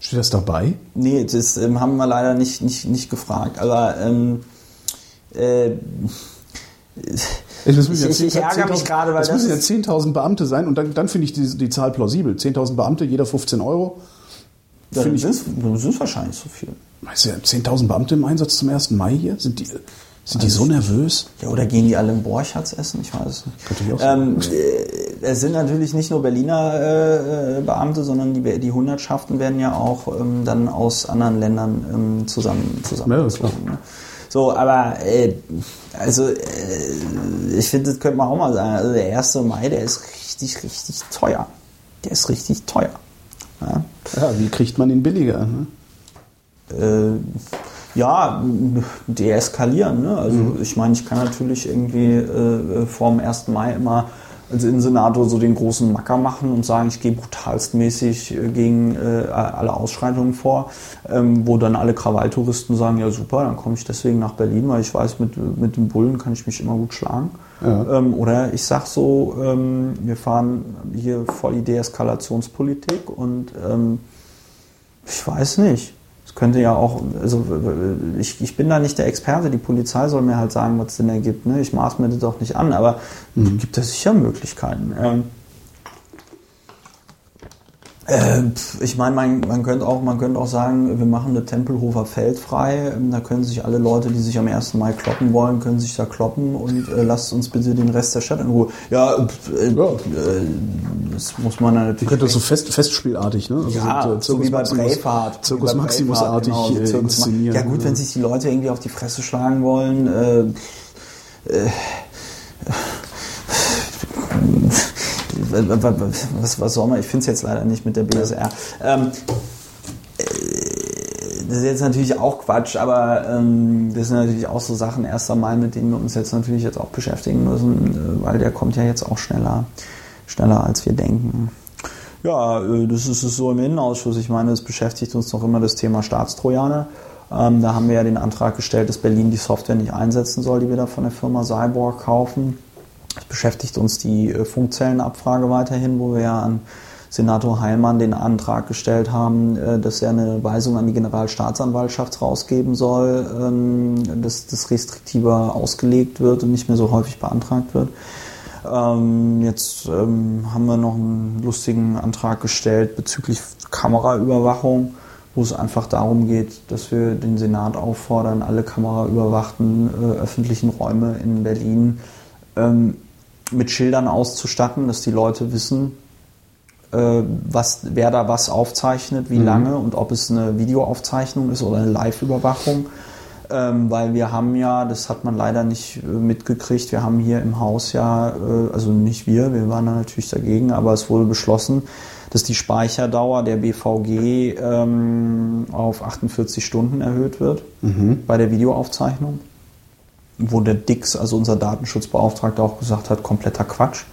steht das dabei? Nee, das ähm, haben wir leider nicht, nicht, nicht gefragt. Aber ähm, äh, Ich- ja ich- ich 10.000 ärgere mich gerade, weil Es das müssen ja ist- 10.000 Beamte sein und dann, dann finde ich die, die Zahl plausibel. 10.000 Beamte, jeder 15 Euro. dann Finde ich, sind es wahrscheinlich so viel. weißt du, 10.000 Beamte im Einsatz zum 1. Mai hier? Sind die, sind die so nervös? Ja, oder gehen die alle im Borchards essen? Ich weiß es nicht. Könnte ich auch sagen. Ähm, äh, es sind natürlich nicht nur Berliner äh, äh, Beamte, sondern die, die Hundertschaften werden ja auch ähm, dann aus anderen Ländern ähm, zusammen zusammengezogen. Ja, ne? So, aber äh, also äh, ich finde, das könnte man auch mal sagen. Also der 1. Mai, der ist richtig, richtig teuer. Der ist richtig teuer. Ja. Ja, wie kriegt man ihn billiger? Ne? äh, ja, deeskalieren. Ne? Also ich meine, ich kann natürlich irgendwie äh, vor dem 1. Mai immer als Innensenator so den großen Macker machen und sagen, ich gehe brutalstmäßig äh, gegen äh, alle Ausschreitungen vor, ähm, wo dann alle Krawalltouristen sagen, ja super, dann komme ich deswegen nach Berlin, weil ich weiß, mit, mit dem Bullen kann ich mich immer gut schlagen. Ja. Ähm, oder ich sag so, ähm, wir fahren hier voll die Deeskalationspolitik und ähm, ich weiß nicht. Könnte ja auch, also ich, ich bin da nicht der Experte, die Polizei soll mir halt sagen, was es denn ergibt. Ne? Ich maß mir das auch nicht an, aber Mhm. gibt es sicher Möglichkeiten. Ähm, äh, ich meine, man, man, könnte auch, man könnte auch sagen, wir machen eine Tempelhofer Feld frei. Da können sich alle Leute, die sich am 1. Mai kloppen wollen, können sich da kloppen und äh, lasst uns bitte den Rest der Stadt in Ruhe. Ja, äh, Ja. Äh, das muss man natürlich. könnte das so fest, festspielartig, ne? Also Ja, so, äh, so wie bei Braveheart. Bei Maximus-artig genau, äh, Circus Ma- inszenieren. Ja gut, wenn sich die Leute irgendwie auf die Fresse schlagen wollen, was, was soll man, ich finde es jetzt leider nicht mit der BSR. Ähm, äh, das ist jetzt natürlich auch Quatsch, aber ähm, das sind natürlich auch so Sachen erst einmal, mit denen wir uns jetzt natürlich jetzt auch beschäftigen müssen, äh, weil der kommt ja jetzt auch schneller, schneller als wir denken. Ja, äh, das ist es so im Innenausschuss. Ich meine, es beschäftigt uns noch immer das Thema Staatstrojaner. Ähm, da haben wir ja den Antrag gestellt, dass Berlin die Software nicht einsetzen soll, die wir da von der Firma Cyborg kaufen. Es beschäftigt uns die äh, Funkzellenabfrage weiterhin, wo wir ja an Senator Heilmann den Antrag gestellt haben, äh, dass er eine Weisung an die Generalstaatsanwaltschaft rausgeben soll, ähm, dass das restriktiver ausgelegt wird und nicht mehr so häufig beantragt wird. Ähm, jetzt ähm, haben wir noch einen lustigen Antrag gestellt bezüglich Kameraüberwachung, wo es einfach darum geht, dass wir den Senat auffordern, alle kameraüberwachten äh, öffentlichen Räume in Berlin ähm, mit Schildern auszustatten, dass die Leute wissen, äh, was, wer da was aufzeichnet, wie lange und ob es eine Videoaufzeichnung ist oder eine Live-Überwachung. Ähm, weil wir haben ja, das hat man leider nicht äh, mitgekriegt, wir haben hier im Haus ja, äh, also nicht wir, wir waren da natürlich dagegen, aber es wurde beschlossen, dass die Speicherdauer der BVG ähm, auf 48 Stunden erhöht wird bei der Videoaufzeichnung wo der Dix, also unser Datenschutzbeauftragter, auch gesagt hat, kompletter Quatsch.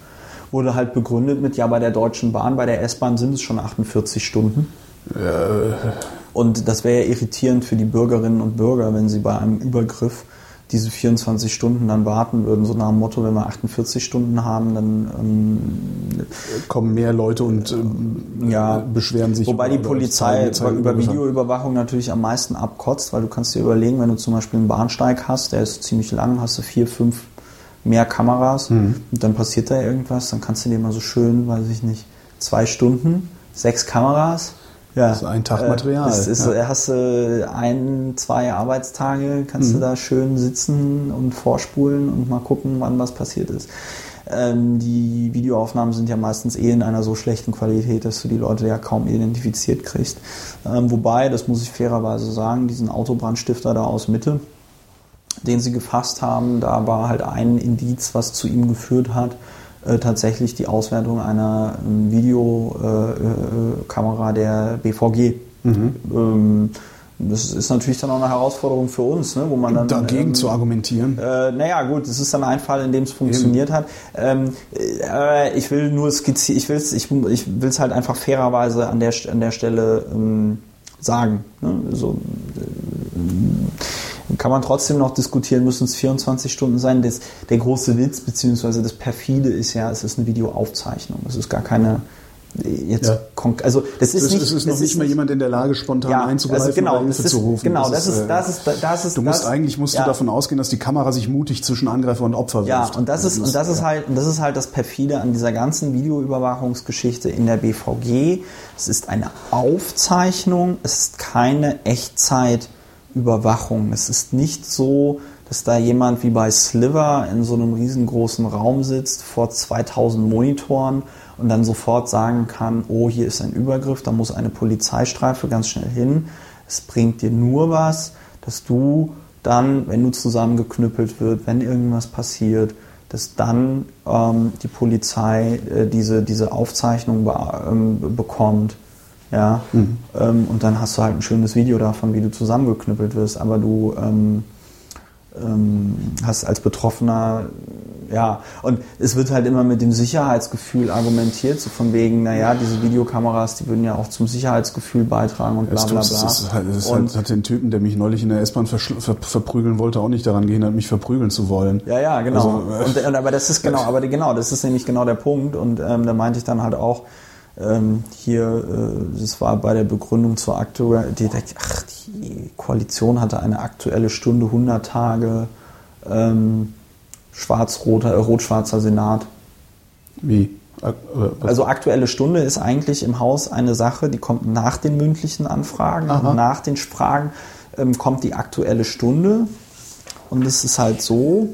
Wurde halt begründet mit, ja, bei der Deutschen Bahn, bei der S-Bahn sind es schon 48 Stunden. Und das wäre ja irritierend für die Bürgerinnen und Bürger, wenn sie bei einem Übergriff diese 24 Stunden dann warten würden. So nach dem Motto, wenn wir 48 Stunden haben, dann ähm, kommen mehr Leute und ähm, ja, beschweren sich. Wobei die über- Polizei über Übergriffe. Videoüberwachung natürlich am meisten abkotzt, weil du kannst dir überlegen, wenn du zum Beispiel einen Bahnsteig hast, der ist ziemlich lang, hast du vier, fünf mehr Kameras Mhm. und dann passiert da irgendwas, dann kannst du dir mal so schön, weiß ich nicht, zwei Stunden, sechs Kameras. Ja, Das ist ein Tag Material, Äh, ist, ja. Hast du ein, zwei Arbeitstage, kannst Mhm. du da schön sitzen und vorspulen und mal gucken, wann was passiert ist. Ähm, die Videoaufnahmen sind ja meistens eh in einer so schlechten Qualität, dass du die Leute ja kaum identifiziert kriegst. Ähm, wobei, das muss ich fairerweise sagen, diesen Autobrandstifter da aus Mitte, den sie gefasst haben, da war halt ein Indiz, was zu ihm geführt hat, äh, tatsächlich die Auswertung einer ähm, Videokamera Kamera der BVG. Mhm. Ähm, das ist natürlich dann auch eine Herausforderung für uns, ne, wo man dann Dagegen ähm, zu argumentieren. äh, naja, gut, das ist dann ein Fall, in dem es funktioniert hat. Ähm, äh, ich will nur skizzieren, ich will es ich, ich will's halt einfach fairerweise an der, an der Stelle ähm, sagen. Ne? So, äh, kann man trotzdem noch diskutieren, müssen es 24 Stunden sein. Das, der große Witz, beziehungsweise das perfide ist ja, es ist eine Videoaufzeichnung. Es ist gar keine jetzt Ja. also das ist es, nicht es ist noch nicht mal jemand in der Lage, spontan einzugreifen also genau, oder Hilfe das ist, zu rufen. Genau, das, ist, äh, das ist, das ist, Du musst das, eigentlich musst ja. du davon ausgehen, dass die Kamera sich mutig zwischen Angreifer und Opfer Ja, wirft. und das ist, und das ist ja. halt, und das ist halt das perfide an dieser ganzen Videoüberwachungsgeschichte in der BVG. Es ist eine Aufzeichnung, es ist keine Echtzeitüberwachung. Es ist nicht so, dass da jemand wie bei Sliver in so einem riesengroßen Raum sitzt vor 2000 Monitoren und dann sofort sagen kann, oh, hier ist ein Übergriff, da muss eine Polizeistreife ganz schnell hin. Es bringt dir nur was, dass du dann, wenn du zusammengeknüppelt wird, wenn irgendwas passiert, dass dann ähm, die Polizei äh, diese, diese Aufzeichnung ähm, bekommt. Ja, ähm, und dann hast du halt ein schönes Video davon, wie du zusammengeknüppelt wirst, aber du ähm, ähm, hast als Betroffener, ja, und es wird halt immer mit dem Sicherheitsgefühl argumentiert, so von wegen, naja, diese Videokameras, die würden ja auch zum Sicherheitsgefühl beitragen und bla bla bla. ist halt, es ist und, halt, hat den Typen, der mich neulich in der S-Bahn ver verprügeln wollte, auch nicht daran gehindert, mich verprügeln zu wollen. Ja, ja, genau. Also, äh, und, aber das ist genau, [laughs] aber genau, das ist nämlich genau der Punkt. Und ähm, da meinte ich dann halt auch, ähm, hier, äh, das war bei der Begründung zur aktuellen, die, ach, die Koalition hatte eine aktuelle Stunde, 100 Tage, ähm, schwarz-roter, äh, rot-schwarzer Senat. Wie? Äh? Also aktuelle Stunde ist eigentlich im Haus eine Sache, die kommt nach den mündlichen Anfragen, Aha. und nach den Fragen ähm, kommt die aktuelle Stunde. Und es ist halt so,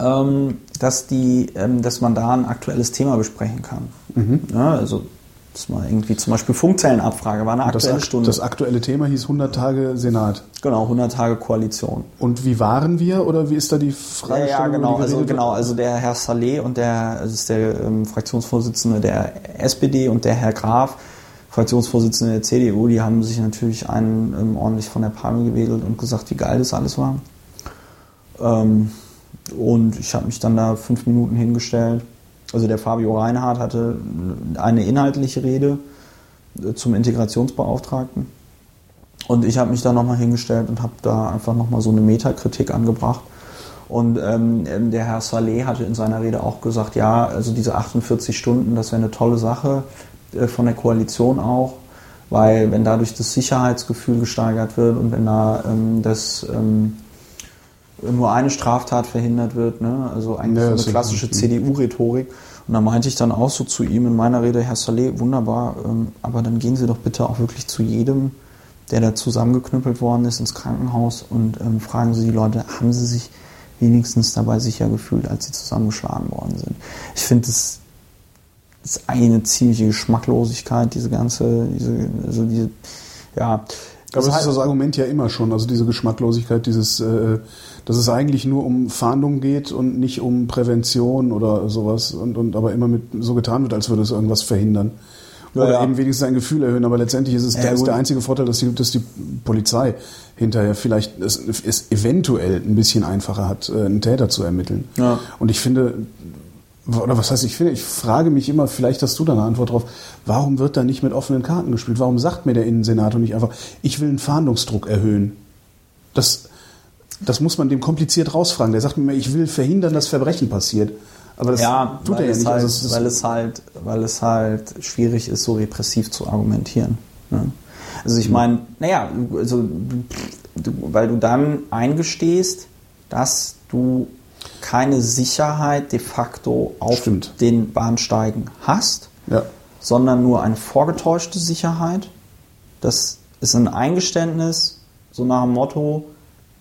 ähm, dass, die, ähm, dass man da ein aktuelles Thema besprechen kann. Mhm. Ja, also dass man irgendwie zum Beispiel Funkzellenabfrage war eine das, aktuelle ak- Stunde. das aktuelle Thema hieß 100 Tage Senat. genau, 100 Tage Koalition. Und wie waren wir oder wie ist da die Ja, Fragestellung? ja, über genau. Also genau, also der Herr Saleh und der, das ist der ähm, Fraktionsvorsitzende der SPD und der Herr Graf, Fraktionsvorsitzende der CDU, die haben sich natürlich einen ähm, ordentlich von der Palme gewedelt und gesagt, wie geil das alles war. Ähm, und ich habe mich dann da fünf Minuten hingestellt. Also der Fabio Reinhardt hatte eine inhaltliche Rede äh, zum Integrationsbeauftragten. Und ich habe mich da nochmal hingestellt und habe da einfach nochmal so eine Metakritik angebracht. Und ähm, ähm, der Herr Saleh hatte in seiner Rede auch gesagt, ja, also diese 48 Stunden, das wäre eine tolle Sache äh, von der Koalition auch, weil wenn dadurch das Sicherheitsgefühl gesteigert wird und wenn da ähm, das ähm, nur eine Straftat verhindert wird, ne? also eigentlich Ja, so eine klassische CDU-Rhetorik. Und da meinte ich dann auch so zu ihm in meiner Rede, Herr Saleh, wunderbar, ähm, aber dann gehen Sie doch bitte auch wirklich zu jedem, der da zusammengeknüppelt worden ist, ins Krankenhaus und ähm, fragen Sie die Leute, haben sie sich wenigstens dabei sicher gefühlt, als sie zusammengeschlagen worden sind. Ich finde, das ist eine ziemliche Geschmacklosigkeit, diese ganze, diese, also diese, ja. Aber Das das heißt- ist das Argument ja immer schon, also diese Geschmacklosigkeit, dieses, äh, dass es eigentlich nur um Fahndung geht und nicht um Prävention oder sowas und, und aber immer mit so getan wird, als würde es irgendwas verhindern. Ja, Oder ja. eben wenigstens ein Gefühl erhöhen, aber letztendlich ist es Ja, das ist der einzige Vorteil, dass die, dass die Polizei hinterher vielleicht es, es eventuell ein bisschen einfacher hat, äh, einen Täter zu ermitteln. Ja. Und ich finde, oder was heißt ich finde, ich frage mich immer, vielleicht hast du da eine Antwort drauf, warum wird da nicht mit offenen Karten gespielt? Warum sagt mir der Innensenator nicht einfach, ich will einen Fahndungsdruck erhöhen? Das, Das muss man dem kompliziert rausfragen. Der sagt mir, ich will verhindern, dass Verbrechen passiert. Aber das ja, tut er ja nicht. Halt, Also es ist- weil, es halt, weil es halt schwierig ist, so repressiv zu argumentieren. Ne? Also ich meine, naja, also, weil du dann eingestehst, dass du keine Sicherheit de facto auf Stimmt. den Bahnsteigen hast, ja. sondern nur eine vorgetäuschte Sicherheit. Das ist ein Eingeständnis, so nach dem Motto,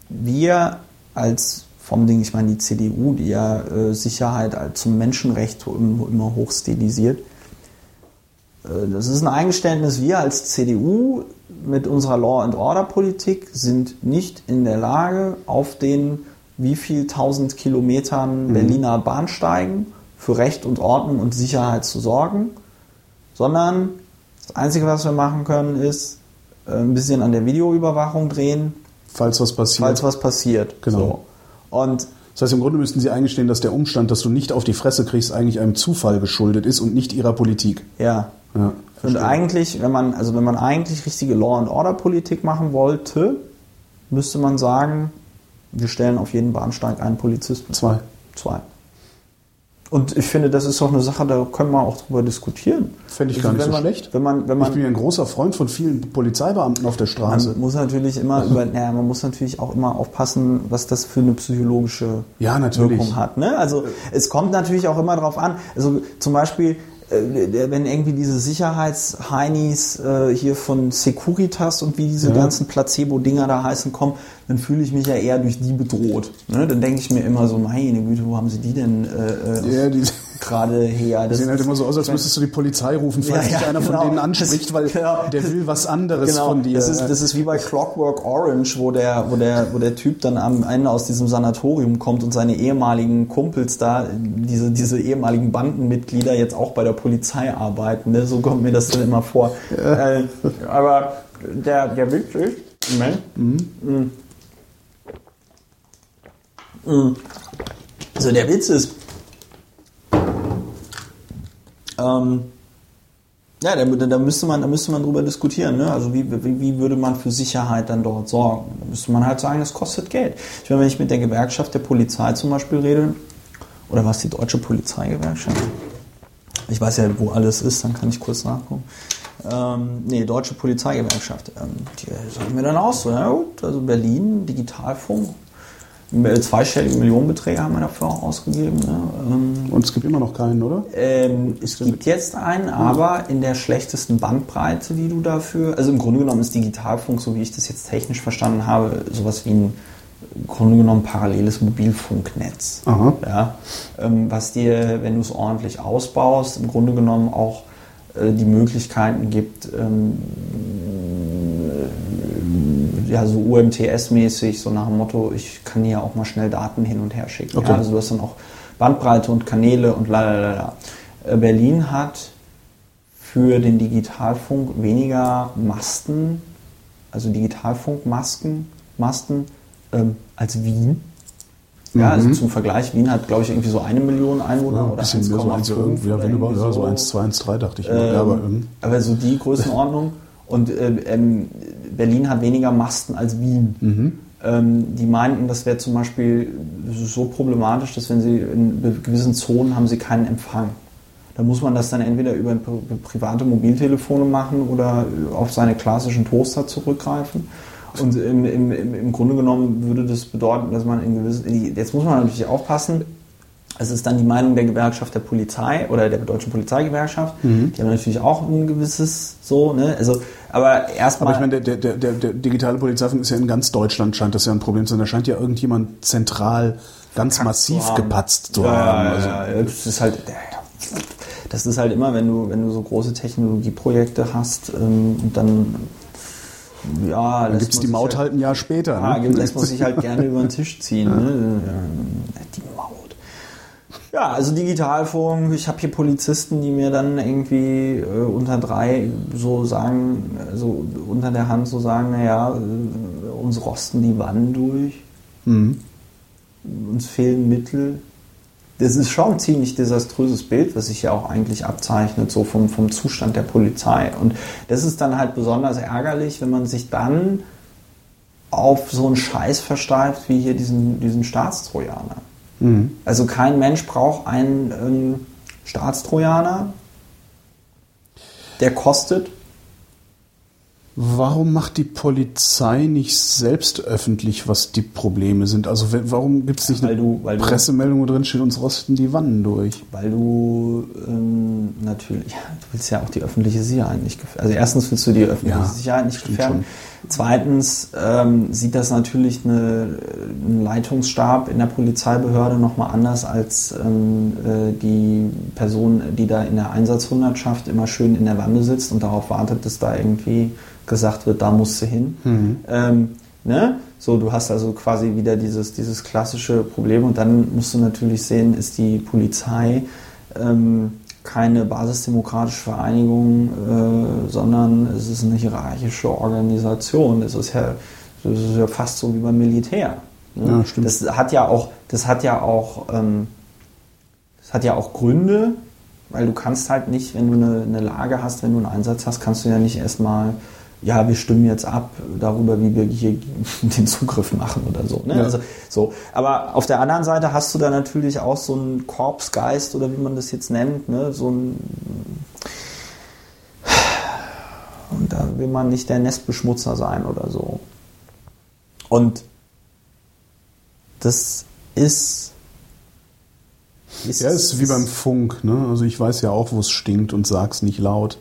wir als vom Ding, ich meine die CDU, die ja äh, Sicherheit als zum Menschenrecht immer, immer hoch stilisiert. Äh, das ist ein Eingeständnis, wir als CDU mit unserer Law and Order Politik sind nicht in der Lage, auf den wie viel tausend Kilometern Berliner Bahnsteigen für Recht und Ordnung und Sicherheit zu sorgen, sondern das Einzige, was wir machen können, ist äh, ein bisschen an der Videoüberwachung drehen, Falls was passiert. falls was passiert. Genau. So. Und Das heißt, im Grunde müssten Sie eingestehen, dass der Umstand, dass du nicht auf die Fresse kriegst, eigentlich einem Zufall geschuldet ist und nicht Ihrer Politik. ja, Ja, Und eigentlich, wenn man, also wenn man eigentlich richtige Law and Order Politik machen wollte, müsste man sagen, wir stellen auf jeden Bahnsteig einen Polizisten. Zwei. Zwei. Und ich finde, das ist doch eine Sache, da können wir auch drüber diskutieren. Fände ich Also gar nicht wenn so man, schlecht. Wenn man, wenn Ich bin man, ja ein großer Freund von vielen Polizeibeamten auf der Straße. man muss natürlich immer über, naja, man muss natürlich auch immer aufpassen, was das für eine psychologische Ja. Wirkung hat. Ne? Also es kommt natürlich auch immer darauf an. Also zum Beispiel, äh, wenn irgendwie diese Sicherheitsheinis äh, hier von Securitas und wie diese Ja. ganzen Placebo-Dinger da heißen kommen, dann fühle ich mich ja eher durch die bedroht. Ne? Dann denke ich mir immer so, meine Güte, wo haben sie die denn äh, äh, Ja, die gerade her? Das sehen halt immer so aus, als müsstest du die Polizei rufen, falls Ja, ja, dich einer genau. von denen anspricht, weil [laughs] Genau. der will was anderes Genau, von dir. Das ist, das ist wie bei Clockwork Orange, wo der, wo, der, wo der Typ dann am Ende aus diesem Sanatorium kommt und seine ehemaligen Kumpels da, diese, diese ehemaligen Bandenmitglieder jetzt auch bei der Polizei arbeiten. Ne? So kommt mir das dann immer vor. Äh, aber der, der Witz ist, Moment. Mm. Also der Witz ist, ähm, ja, da, da, müsste man, da müsste man drüber diskutieren. Ne? Also wie, wie, wie würde man für Sicherheit dann dort sorgen? Da müsste man halt sagen, das kostet Geld. Ich meine, wenn ich mit der Gewerkschaft der Polizei zum Beispiel rede, oder was die deutsche Polizeigewerkschaft? Ich weiß ja, wo alles ist, dann kann ich kurz nachgucken. Ähm, nee, deutsche Polizeigewerkschaft. Ähm, die sagen mir dann auch so, ja gut, also Berlin, Digitalfunk, zweistellige Millionenbeträge haben wir dafür auch ausgegeben. Ne? Ähm, Und es gibt immer noch keinen, oder? ähm, es gibt jetzt einen, aber in der schlechtesten Bandbreite, die du dafür. Also im Grunde genommen ist Digitalfunk, so wie ich das jetzt technisch verstanden habe, sowas wie ein im Grunde genommen paralleles Mobilfunknetz. Aha. Ja, ähm, was dir, wenn du es ordentlich ausbaust, im Grunde genommen auch äh, die Möglichkeiten gibt, ähm, äh, ja, so UMTS-mäßig, so nach dem Motto, ich kann hier auch mal schnell Daten hin und her schicken. Okay. Ja, also du hast dann auch Bandbreite und Kanäle und lalala. Äh, Berlin hat für den Digitalfunk weniger Masten, also Digitalfunkmasken, Masten, ähm, als Wien. Ja, also zum Vergleich, Wien hat, glaube ich, irgendwie so eine Million Einwohner Ja, ein oder bisschen mehr, so 1,5 eins, irgendwie, ja, oder wenn überhaupt, irgendwie ja, so 1, 2, 1, 3 dachte ich. Ähm, ja, aber, ähm, aber so die Größenordnung. [laughs] Und ähm, ähm, Berlin hat weniger Masten als Wien. Mhm. Ähm, die meinten, das wäre zum Beispiel so problematisch, dass wenn sie in gewissen Zonen haben sie keinen Empfang. Da muss man das dann entweder über pri- private Mobiltelefone machen oder auf seine klassischen Toaster zurückgreifen. Und im, im, im Grunde genommen würde das bedeuten, dass man in gewissen. Jetzt muss man natürlich aufpassen. Es ist dann die Meinung der Gewerkschaft der Polizei oder der deutschen Polizeigewerkschaft. Die haben natürlich auch ein gewisses so, ne? Also, aber erstmal. aber ich meine, der, der, der, der digitale Polizeifunk ist ja in ganz Deutschland, scheint das ja ein Problem zu sein. Da scheint ja irgendjemand zentral ganz massiv gepatzt zu ja, haben. Also, ja, ja, das ist halt, das ist halt immer, wenn du, wenn du so große Technologieprojekte hast ähm, dann, ja, Dann gibt es die Maut halt ein Jahr später. Ja, ne? lässt man sich halt gerne über den Tisch ziehen. Ne? Die Maut. Ja, also Digitalfunk. Ich habe hier Polizisten, die mir dann irgendwie äh, unter drei so sagen, also unter der Hand so sagen, naja, äh, uns rosten die Wannen durch, Mhm. uns fehlen Mittel. Das ist schon ein ziemlich desaströses Bild, was sich ja auch eigentlich abzeichnet, so vom, vom Zustand der Polizei. Und das ist dann halt besonders ärgerlich, wenn man sich dann auf so einen Scheiß versteift wie hier diesen, diesen Staatstrojaner. Also kein Mensch braucht einen ähm, Staatstrojaner, der kostet Warum macht die Polizei nicht selbst öffentlich, was die Probleme sind? Also warum gibt es nicht Weil eine du- weil du- Pressemeldung, wo drin steht, uns rosten die Wannen durch? Weil du ähm, natürlich, ja, [laughs] du willst ja auch die öffentliche Sicherheit nicht gefährden. Also erstens willst du die öffentliche Ja, Sicherheit nicht gefährden. Zweitens ähm, sieht das natürlich eine, ein Leitungsstab in der Polizeibehörde nochmal anders als ähm, äh, die Person, die da in der Einsatzhundertschaft immer schön in der Wanne sitzt und darauf wartet, dass da irgendwie gesagt wird, da musst du hin. Ähm, ne? So, du hast also quasi wieder dieses, dieses klassische Problem und dann musst du natürlich sehen, ist die Polizei ähm, keine basisdemokratische Vereinigung, äh, sondern es ist eine hierarchische Organisation. Es ist ja, das ist ja fast so wie beim Militär. ne? Ja, stimmt. Das hat ja auch, das hat ja auch, ähm, das hat ja auch Gründe, weil du kannst halt nicht, wenn du eine, eine Lage hast, wenn du einen Einsatz hast, kannst du ja nicht erstmal, ja, wir stimmen jetzt ab darüber, wie wir hier [laughs] den Zugriff machen oder so. Ne? Ja. Also, so. Aber auf der anderen Seite hast du da natürlich auch so einen Korpsgeist oder wie man das jetzt nennt, ne? so ein und da will man nicht der Nestbeschmutzer sein oder so. Und das ist. Ja, ist wie beim Funk, ne? Also ich weiß ja auch, wo es stinkt und sag's nicht laut.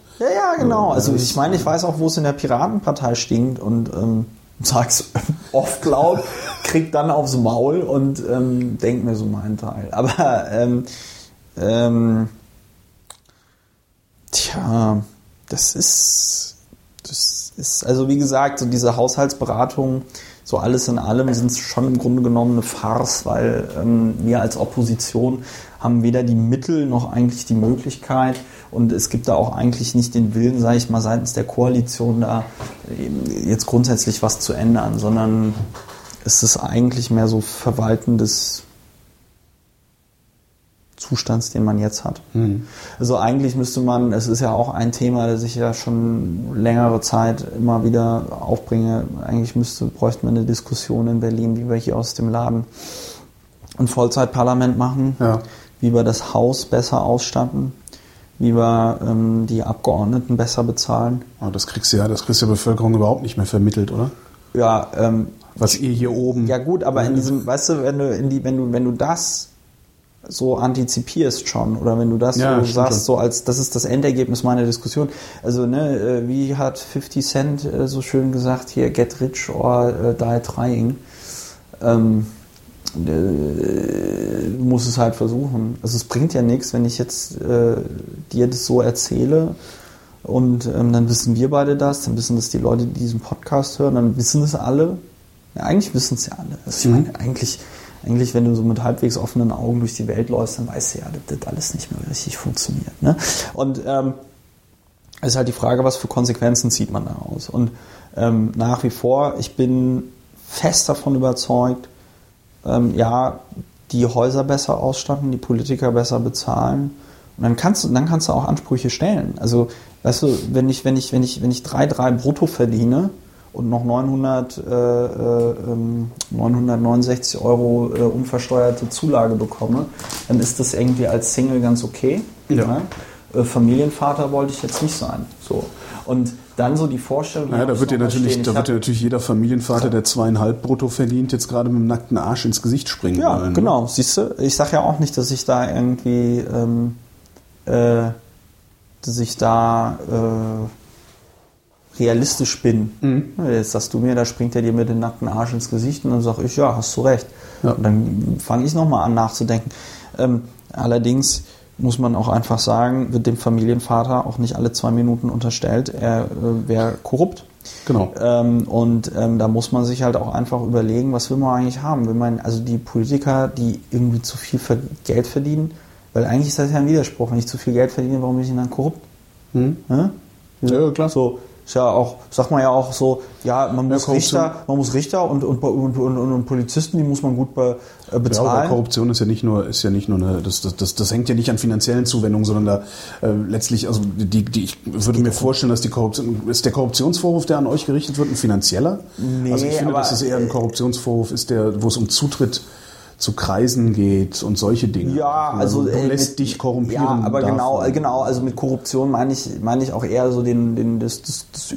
Ja, genau. Also ich meine, ich weiß auch, wo es in der Piratenpartei stinkt und ähm, [laughs] sag's oft laut, [laughs] krieg dann aufs Maul und ähm, denk mir so meinen Teil. Aber ähm, ähm, tja, das ist, das ist, also wie gesagt, so diese Haushaltsberatung, so alles in allem sind schon im Grunde genommen eine Farce, weil ähm, wir als Opposition haben weder die Mittel noch eigentlich die Möglichkeit und es gibt da auch eigentlich nicht den Willen, sage ich mal, seitens der Koalition da jetzt grundsätzlich was zu ändern, sondern es ist eigentlich mehr so Verwalten des Zustands, den man jetzt hat. Also eigentlich müsste man, es ist ja auch ein Thema, das ich ja schon längere Zeit immer wieder aufbringe, eigentlich müsste, bräuchte man eine Diskussion in Berlin, wie wir hier aus dem Laden ein Vollzeitparlament machen, Ja. wie wir das Haus besser ausstatten, wie wir ähm, die Abgeordneten besser bezahlen. Aber das kriegst du ja, das kriegst du der Bevölkerung überhaupt nicht mehr vermittelt, oder? Ja, ähm, Was ihr hier oben. Ja gut, aber in diesem, weißt du, wenn du in die, wenn du, wenn du das so antizipierst schon oder wenn du das Ja, so sagst, so als das ist das Endergebnis meiner Diskussion. Also ne, äh, wie hat 50 Cent äh, so schön gesagt hier, get rich or äh, die trying. Ähm, äh, du musst es halt versuchen. Also es bringt ja nichts, wenn ich jetzt äh, dir das so erzähle und ähm, dann wissen wir beide das, dann wissen das die Leute, die diesen Podcast hören, dann wissen es alle. Ja, eigentlich wissen es ja alle. Also ich meine, eigentlich, eigentlich, wenn du so mit halbwegs offenen Augen durch die Welt läufst, dann weißt du ja, dass das alles nicht mehr richtig funktioniert. Ne? Und ähm, es ist halt die Frage, was für Konsequenzen zieht man daraus. Und ähm, nach wie vor, ich bin fest davon überzeugt, ähm, ja, die Häuser besser ausstatten, die Politiker besser bezahlen. Und dann kannst du, dann kannst du auch Ansprüche stellen. Also, weißt du, wenn ich, wenn ich, wenn ich, wenn ich 3,3 brutto verdiene und noch 900, äh, äh, ähm, 969 Euro äh, unversteuerte Zulage bekomme, dann ist das irgendwie als Single ganz okay. Ja. Ne? Äh, Familienvater wollte ich jetzt nicht sein. So. Und dann so die Vorstellung. Die da wird dir natürlich, da wird dir natürlich jeder Familienvater, der zweieinhalb brutto verdient, jetzt gerade mit dem nackten Arsch ins Gesicht springen Ja, wollen. ne? genau. Siehst du, ich sage ja auch nicht, dass ich da irgendwie, ähm, äh, dass ich da äh, realistisch bin. Mhm. Jetzt sagst du mir, da springt er dir mit dem nackten Arsch ins Gesicht und dann sage ich, ja, hast du recht. Ja. Und dann fange ich nochmal an nachzudenken. Ähm, allerdings muss man auch einfach sagen, wird dem Familienvater auch nicht alle zwei Minuten unterstellt, er äh, wäre korrupt. Genau. Ähm, und ähm, da muss man sich halt auch einfach überlegen, was will man eigentlich haben? Will man, also die Politiker, die irgendwie zu viel Geld verdienen, weil eigentlich ist das ja ein Widerspruch. Wenn ich zu viel Geld verdiene, warum bin ich denn dann korrupt? Hm? Ne? Ja, klar. So, Ist ja auch, sagt man ja auch so, ja, man muss Korruption- Richter, man muss Richter und, und, und, und, Polizisten, die muss man gut be, äh, Ja, aber bezahlen. Korruption ist ja nicht nur, ist ja nicht nur eine, das, das, das, das hängt ja nicht an finanziellen Zuwendungen, sondern da äh, letztlich, also die, die, ich würde mir vorstellen, dass die Korruption, ist der Korruptionsvorwurf, der an euch gerichtet wird, ein finanzieller? Nee, also ich finde, aber- dass es eher ein Korruptionsvorwurf ist, der, wo es um Zutritt zu Kreisen geht und solche Dinge. Ja, also du äh, lässt mit- dich korrumpieren. Ja, aber davon. genau, genau, also mit Korruption meine ich, meine ich auch eher so den, den das, das, das,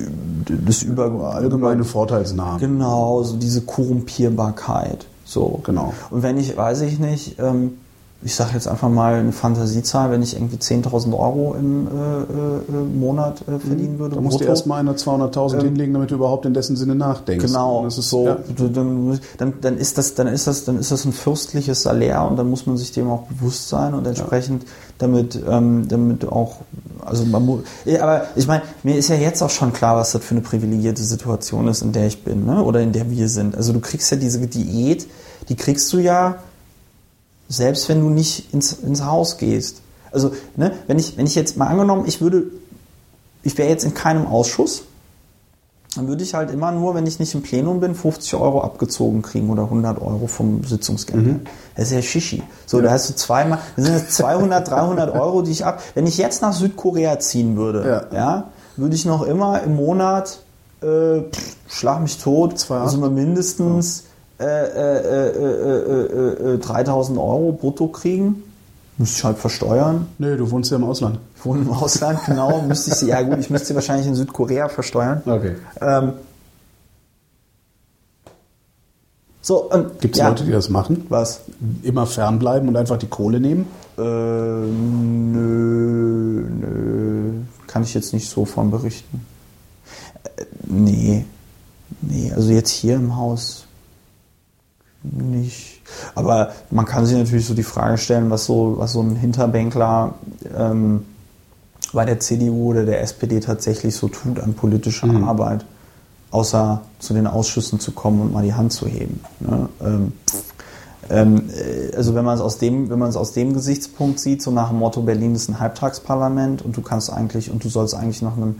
das über allgemeine Vorteilsnahme. Genau, so diese Korrumpierbarkeit. So. Genau. Und wenn ich, weiß ich nicht, ähm, ich sage jetzt einfach mal eine Fantasiezahl, wenn ich irgendwie 10.000 Euro im äh, äh, Monat äh, verdienen würde. Da musst du brutto, erstmal einer 200.000 hinlegen, damit du überhaupt in dessen Sinne nachdenkst. Genau, Das ist so, Ja. du- dann, dann, ist das, dann ist das, dann ist das ein fürstliches Salär und dann muss man sich dem auch bewusst sein und entsprechend damit, ähm, damit auch, also man muss, ja, aber ich meine, mir ist ja jetzt auch schon klar, was das für eine privilegierte Situation ist, in der ich bin, ne? oder in der wir sind. Also du kriegst ja diese Diät, die kriegst du ja, selbst wenn du nicht ins, ins Haus gehst. Also, ne, wenn ich, wenn ich jetzt mal angenommen, ich würde, ich wäre jetzt in keinem Ausschuss, dann würde ich halt immer nur, wenn ich nicht im Plenum bin, 50 Euro abgezogen kriegen oder 100 Euro vom Sitzungsgeld. Mhm. Das ist ja Shishi. So, da hast du zweimal, das sind jetzt 200, 300 [laughs] Euro, die ich ab. Wenn ich jetzt nach Südkorea ziehen würde, Ja. ja, würde ich noch immer im Monat, äh, pff, schlag mich tot, Zwei also mindestens äh, äh, äh, äh, äh, 3000 Euro brutto kriegen. Müsste ich halt versteuern. Nö, du wohnst ja im Ausland. Ich wohne im Ausland, genau. [laughs] Müsste ich sie, ja gut, ich müsste sie wahrscheinlich in Südkorea versteuern. Okay. Ähm, so, ähm, Gibt es ja. Leute, die das machen? Was? Immer fernbleiben und einfach die Kohle nehmen? Äh, nö, nö. Kann ich jetzt nicht so von berichten. Äh, nee. Nee, also jetzt hier im Haus nicht. Aber man kann sich natürlich so die Frage stellen, was so, was so ein Hinterbänkler ähm, bei der CDU oder der SPD tatsächlich so tut an politischer Arbeit, außer zu den Ausschüssen zu kommen und mal die Hand zu heben. Ne? Ähm, ähm, äh, also wenn man es aus dem, wenn man es aus dem Gesichtspunkt sieht, so nach dem Motto Berlin ist ein Halbtagsparlament und du kannst eigentlich und du sollst eigentlich noch einem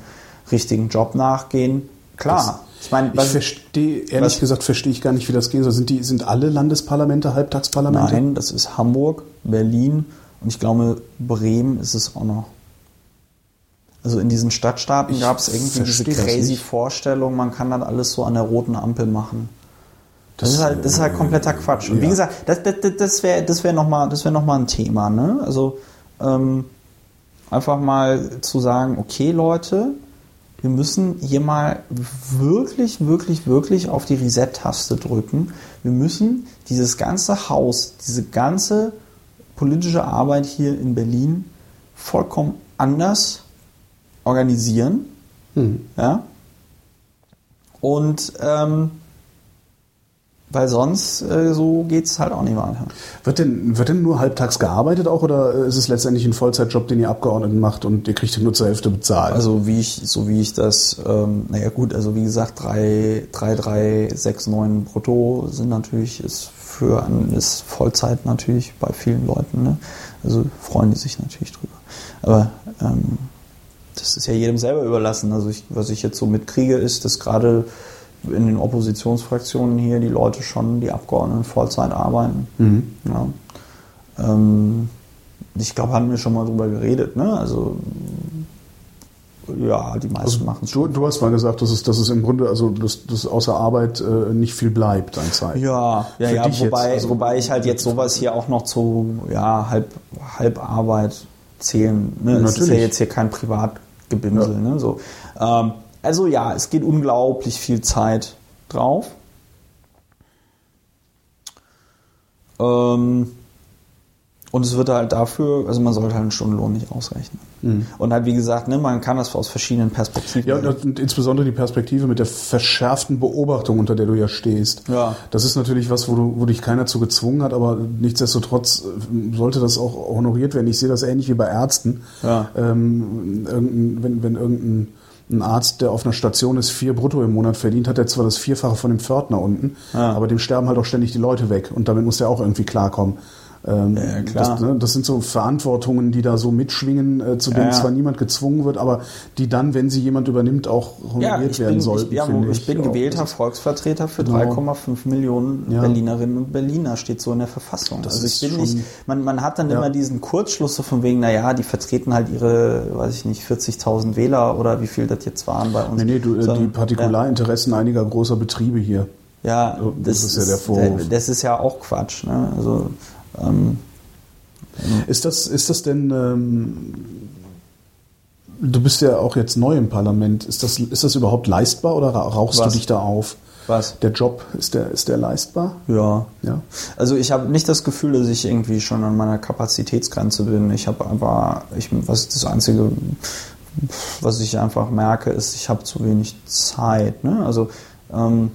richtigen Job nachgehen. Klar, ich meine, Ich verstehe, ehrlich was- gesagt, verstehe ich gar nicht, wie das geht. Also Sind, die, sind alle Landesparlamente Halbtagsparlamente? nein, das ist Hamburg, Berlin und ich glaube Bremen ist es auch noch. Also in diesen Stadtstaaten gab es irgendwie diese das crazy. Vorstellung, man kann das alles so an der roten Ampel machen. Das, ist halt, das ist halt äh, kompletter Quatsch. Und wie ja. gesagt, das, das, das- das wäre das wär nochmal wär noch mal ein Thema. Ne? Also ähm, einfach mal zu sagen, okay Leute, wir müssen hier mal wirklich, wirklich, wirklich auf die Reset-Taste drücken. Wir müssen dieses ganze Haus, diese ganze politische Arbeit hier in Berlin vollkommen anders organisieren. Hm. Ja? Und ähm, weil sonst äh, so geht es halt auch nicht weiter. Wird denn, wird denn nur halbtags gearbeitet auch oder ist es letztendlich ein Vollzeitjob, den ihr Abgeordneten macht und ihr kriegt nur zur Hälfte bezahlt? Also wie ich, so wie ich das, ähm, naja gut, also wie gesagt, 3, 3, 3, 6, 9 brutto sind natürlich, ist für an- ist Vollzeit natürlich bei vielen Leuten, ne? Also freuen die sich natürlich drüber. Aber ähm, das ist ja jedem selber überlassen. Also ich, was ich jetzt so mitkriege, ist, dass gerade in den Oppositionsfraktionen hier die Leute schon, die Abgeordneten Vollzeit arbeiten. Mhm. Ja. Ähm, ich glaube, haben wir schon mal drüber geredet, ne? Also ja, die meisten machen es du, du hast mal gesagt, dass es, dass es im Grunde, also dass, dass außer Arbeit äh, nicht viel bleibt an Zeit. Ja, ja, Für ja, wobei, also- wobei ich halt jetzt sowas hier auch noch zu ja, Halb, Halbarbeit zählen. Ne? Es ist ja Natürlich. jetzt hier kein Privatgebinsel. Ja. Ne? So. Ähm, also ja, es geht unglaublich viel Zeit drauf. Ähm, und es wird halt dafür, also man sollte halt einen Stundenlohn nicht ausrechnen. Und halt, wie gesagt, ne, man kann das aus verschiedenen Perspektiven. Ja, und, insbesondere die Perspektive mit der verschärften Beobachtung, unter der du ja stehst. Ja. Das ist natürlich was, wo, du, wo dich keiner zu gezwungen hat, aber nichtsdestotrotz äh, sollte das auch honoriert werden. Ich sehe das ähnlich wie bei Ärzten. Ja. Ähm, irgendein, wenn, wenn irgendein ein Arzt, der auf einer Station ist, vier brutto im Monat verdient, hat er zwar das Vierfache von dem Pförtner unten, Ja. aber dem sterben halt auch ständig die Leute weg und damit muss der auch irgendwie klarkommen. Ähm, Ja, klar. Das, ne, das sind so Verantwortungen, die da so mitschwingen, äh, zu denen Ja, zwar niemand gezwungen wird, aber die dann, wenn sie jemand übernimmt, auch honoriert ich werden bin, sollten. ich, ja, finde ich bin Auch. gewählter ist- Volksvertreter für Genau. 3,5 Millionen. Berlinerinnen und Berliner, steht so in der Verfassung. Das also ich bin nicht, man, man hat dann immer diesen Kurzschluss so von wegen, naja, die vertreten halt ihre, weiß ich nicht, 40.000 Wähler oder wie viel das jetzt waren bei uns. Nee, nee, du, äh, die Sondern- Partikularinteressen einiger großer Betriebe hier. Ja, So, das, das ist ja der Vorwurf. Das ist ja auch Quatsch. Ne? Also, ähm, Ist das, ist das denn, ähm, du bist ja auch jetzt neu im Parlament, ist das, ist das überhaupt leistbar oder ra- rauchst Was? du dich da auf? was? Der Job, ist der, ist der leistbar? Ja. Ja. Also ich habe nicht das Gefühl, dass ich irgendwie schon an meiner Kapazitätsgrenze bin. Ich habe aber, ich, was das Einzige, was ich einfach merke, ist, ich habe zu wenig Zeit. Ne? Also ähm,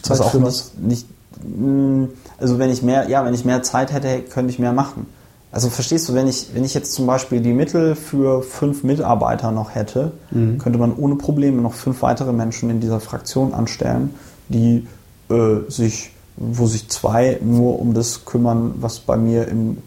Zeit was auch nicht, was? nicht, mh, also wenn ich mehr, ja, wenn ich mehr Zeit hätte, könnte ich mehr machen. Also verstehst du, wenn ich, wenn ich jetzt zum Beispiel die Mittel für fünf Mitarbeiter noch hätte, Mhm. könnte man ohne Probleme noch fünf weitere Menschen in dieser Fraktion anstellen, die äh, sich, wo sich zwei nur um das kümmern, was bei mir im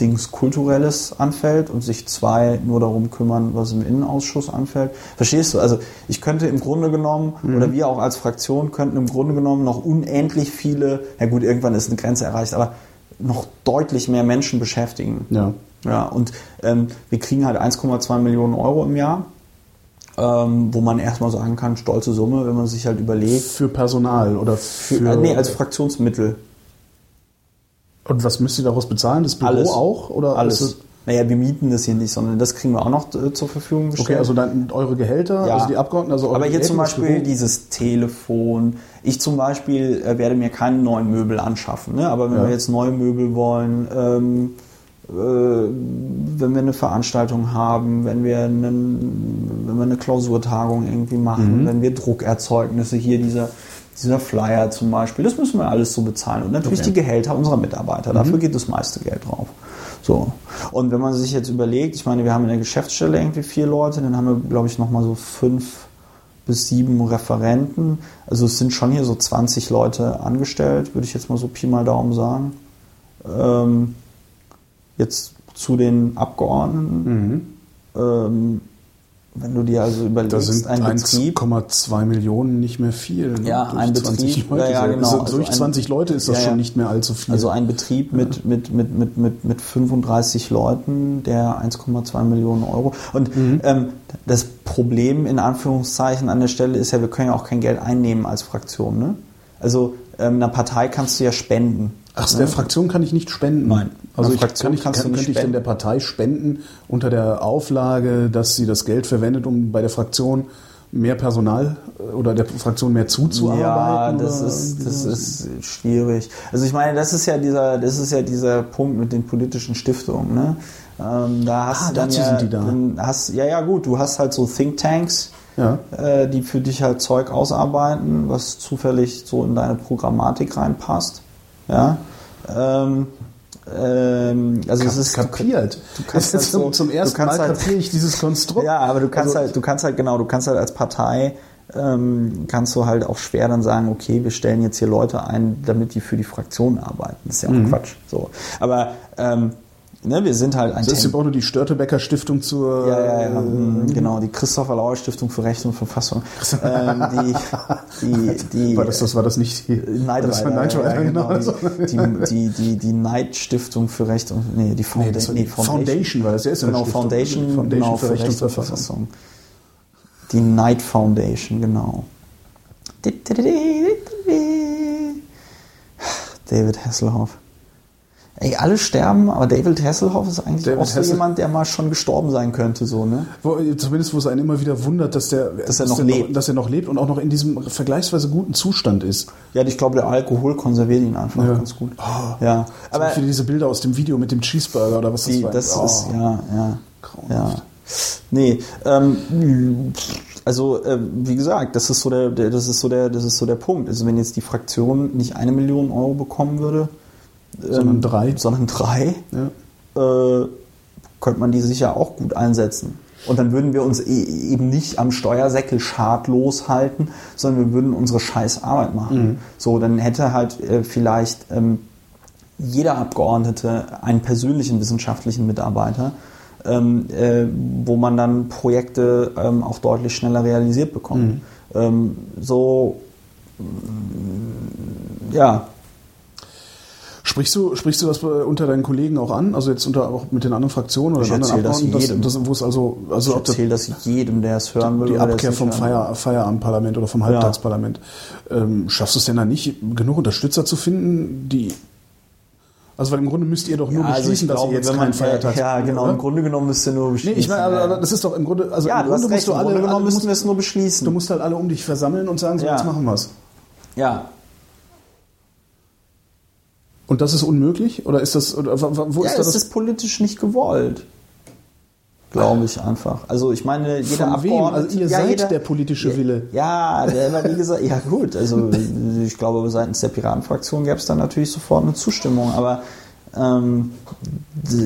Dings Kulturelles anfällt und sich zwei nur darum kümmern, was im Innenausschuss anfällt. Verstehst du? Also ich könnte im Grunde genommen, oder wir auch als Fraktion könnten im Grunde genommen noch unendlich viele, ja gut, irgendwann ist eine Grenze erreicht, aber noch deutlich mehr Menschen beschäftigen. Ja. Ja, und ähm, wir kriegen halt 1,2 Millionen Euro im Jahr, ähm, wo man erstmal sagen kann, stolze Summe, wenn man sich halt überlegt. Für Personal oder Für, für. äh, nee, als Fraktionsmittel. Und was müsst ihr daraus bezahlen? Das Büro Alles. auch? Oder Alles. Naja, wir mieten das hier nicht, sondern das kriegen wir auch noch äh, zur Verfügung gestellt. Okay, also dann eure Gehälter, Ja. also die Abgeordneten, also eure Aber hier Diäten, zum Beispiel dieses Telefon. Ich zum Beispiel äh, werde mir keine neuen Möbel anschaffen. Ne? Aber wenn Ja. wir jetzt neue Möbel wollen, ähm, äh, wenn wir eine Veranstaltung haben, wenn wir, einen, wenn wir eine Klausurtagung irgendwie machen, Mhm. wenn wir Druckerzeugnisse, hier dieser, dieser Flyer zum Beispiel, das müssen wir alles so bezahlen. Und natürlich Okay. Mhm. die Gehälter unserer Mitarbeiter. Dafür geht das meiste Geld drauf. So. Und wenn man sich jetzt überlegt, ich meine, wir haben in der Geschäftsstelle irgendwie vier Leute, dann haben wir, glaube ich, nochmal so fünf bis sieben Referenten. Also es sind schon hier so 20 Leute angestellt, würde ich jetzt mal so Pi mal Daumen sagen. Ähm, jetzt zu den Abgeordneten. Mhm. Ähm, wenn du dir also überlegst, sind ein Betrieb, 1,2 Millionen nicht mehr viel. ne? Ja, Durch ein 20 Betrieb, Leute. ja, ja, genau. Also Also durch ein- 20 Leute ist das ja. schon nicht mehr allzu viel. Also ein Betrieb mit, mit, mit, mit, mit, mit 35 Leuten, der 1,2 Millionen Euro. Und Mhm. ähm, das Problem in Anführungszeichen an der Stelle ist ja, wir können ja auch kein Geld einnehmen als Fraktion. Ne? Also ähm, einer Partei kannst du ja spenden. Ach, ne? der Fraktion kann ich nicht spenden. Nein. Also ich, Fraktion kann ich, kannst kann, du nicht könnte ich denn der Partei spenden unter der Auflage, dass sie das Geld verwendet, um bei der Fraktion mehr Personal äh, oder der Fraktion mehr Ja, zuzuarbeiten? das oder ist, das ist schwierig. Also ich meine, das ist ja dieser, das ist ja dieser Punkt mit den politischen Stiftungen. Ne? Ähm, da hast Ah, du dann dazu ja, sind die da. Dann hast, ja, ja, gut. Du hast halt so Thinktanks, Ja. äh, die für dich halt Zeug ausarbeiten, was zufällig so in deine Programmatik reinpasst. Ja. Ähm, ähm, also es ist kapiert. Du kannst Jetzt halt zum, so- zum du ersten kannst Mal halt- kapiere ich dieses Konstrukt. ja, aber du kannst Also- halt, du kannst halt genau, du kannst halt als Partei ähm, kannst du halt auch schwer dann sagen, okay, wir stellen jetzt hier Leute ein, damit die für die Fraktion arbeiten. Das ist ja auch Mhm. Quatsch. So, aber ähm, ne, wir sind halt ein Das ist Tem- auch nur die Störtebecker Stiftung zur. ja, ja, ja, äh, mm, genau, die Christopher Lauer Stiftung für Recht und Verfassung. ähm, die, die, die, [laughs] War das, das war das nicht die Knight das war Rider, ja, genau. genau. Die, die, die, die Knight Stiftung für Recht und nee, die Founda Nee, das war nee, die Foundation war das. Ist ja Genau, Stiftung. Foundation, Foundation genau, für für Recht und Verfassung. Die Knight Foundation, genau. David Hasselhoff. Ey, alle sterben, aber David Hasselhoff ist eigentlich David auch so Hassel- jemand, der mal schon gestorben sein könnte, so, ne? Wo, zumindest wo es einen immer wieder wundert, dass der, Dass er noch der lebt. dass er noch lebt und auch noch in diesem vergleichsweise guten Zustand ist. Ja, ich glaube, der Alkohol konserviert ihn einfach Ja. ganz gut. Oh. ja, aber Beispiel diese Bilder aus dem Video mit dem Cheeseburger oder was das die, war. das Oh. ist, ja, ja. Grauenhaft. Ja. Nee, ähm, also äh, wie gesagt, das ist so der, der, das ist so der, das ist so der Punkt. Also wenn jetzt die Fraktion nicht eine Million Euro bekommen würde, Sondern drei. sondern drei, Ja. äh, könnte man die sicher auch gut einsetzen. Und dann würden wir uns e eben nicht am Steuersäckel schadlos halten, sondern wir würden unsere scheiß Arbeit machen. So, dann hätte halt äh, vielleicht ähm, jeder Abgeordnete einen persönlichen wissenschaftlichen Mitarbeiter, ähm, äh, wo man dann Projekte ähm, auch deutlich schneller realisiert bekommt. Ähm, so, ja, Sprichst du, sprichst du das unter deinen Kollegen auch an? Also jetzt unter auch mit den anderen Fraktionen oder Ich den anderen erzähl das Abgeordneten, jedem. dass, dass, wo es also, also ich das, erzähle das jedem, der es hören will. die es Abkehr vom Feier, Feierabendparlament oder vom Halbtagsparlament. Ähm, schaffst du es denn da nicht, genug Unterstützer zu finden, die also weil im Grunde müsst ihr doch nur. Ja, also beschließen, dass glaube, ihr jetzt keinen Feiertag Ja, genau, oder? im Grunde genommen müsst ihr nur Nee, beschließen. ich meine, aber das ist doch im Grunde, also ja, im Grunde recht, musst du im alle, Grunde genommen musst, wir es nur beschließen. du musst halt alle um dich versammeln und sagen, so Ja. jetzt machen wir's. ja, Und das ist unmöglich? Oder ist das, oder, wo ja ist da es das? ist politisch nicht gewollt. Glaube ich einfach. Also ich meine, jeder Von wem? Abgeordnete... Also ihr ja, seid jeder, der politische Wille. Ja, der, wie gesagt, ja gut, also ich glaube, seitens der Piratenfraktion gäbe es dann natürlich sofort eine Zustimmung, aber ähm,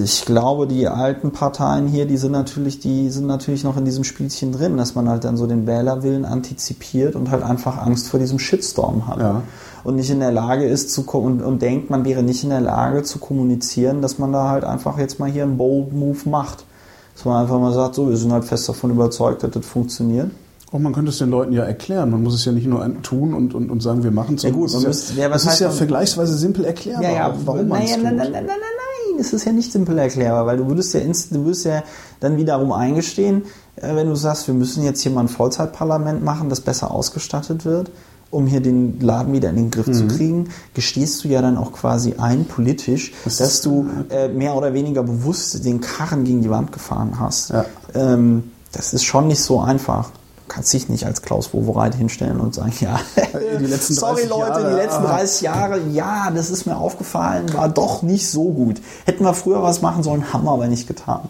ich glaube, die alten Parteien hier, die sind natürlich, die sind natürlich noch in diesem Spielchen drin, dass man halt dann so den Wählerwillen antizipiert und halt einfach Angst vor diesem Shitstorm hat. Ja. Und nicht in der Lage ist zu und, und denkt, man wäre nicht in der Lage zu kommunizieren, dass man da halt einfach jetzt mal hier einen Bold Move macht. Dass man einfach mal sagt, so, wir sind halt fest davon überzeugt, dass das funktioniert. Oh, man könnte es den Leuten ja erklären. Man muss es ja nicht nur tun und, und, und sagen, wir machen es. Ja gut, es man ist ja, ja, das ist ja vergleichsweise simpel erklärbar, Ja, ja, warum man es tut. nein, nein, nein, nein, nein, nein, das ist ja nicht simpel erklärbar, weil du würdest ja, du würdest ja dann wiederum eingestehen, äh, wenn du sagst, wir müssen jetzt hier mal ein Vollzeitparlament machen, das besser ausgestattet wird, um hier den Laden wieder in den Griff Mhm. zu kriegen, gestehst du ja dann auch quasi ein politisch, Das dass du äh, mehr oder weniger bewusst den Karren gegen die Wand gefahren hast. Ja. Ähm, das ist schon nicht so einfach. Du kannst dich nicht als Klaus Wowereit hinstellen und sagen, ja, [laughs] die letzten sorry 30 Leute, Jahre, die letzten aha. 30 Jahre, ja, das ist mir aufgefallen, war doch nicht so gut. Hätten wir früher was machen sollen, haben wir aber nicht getan.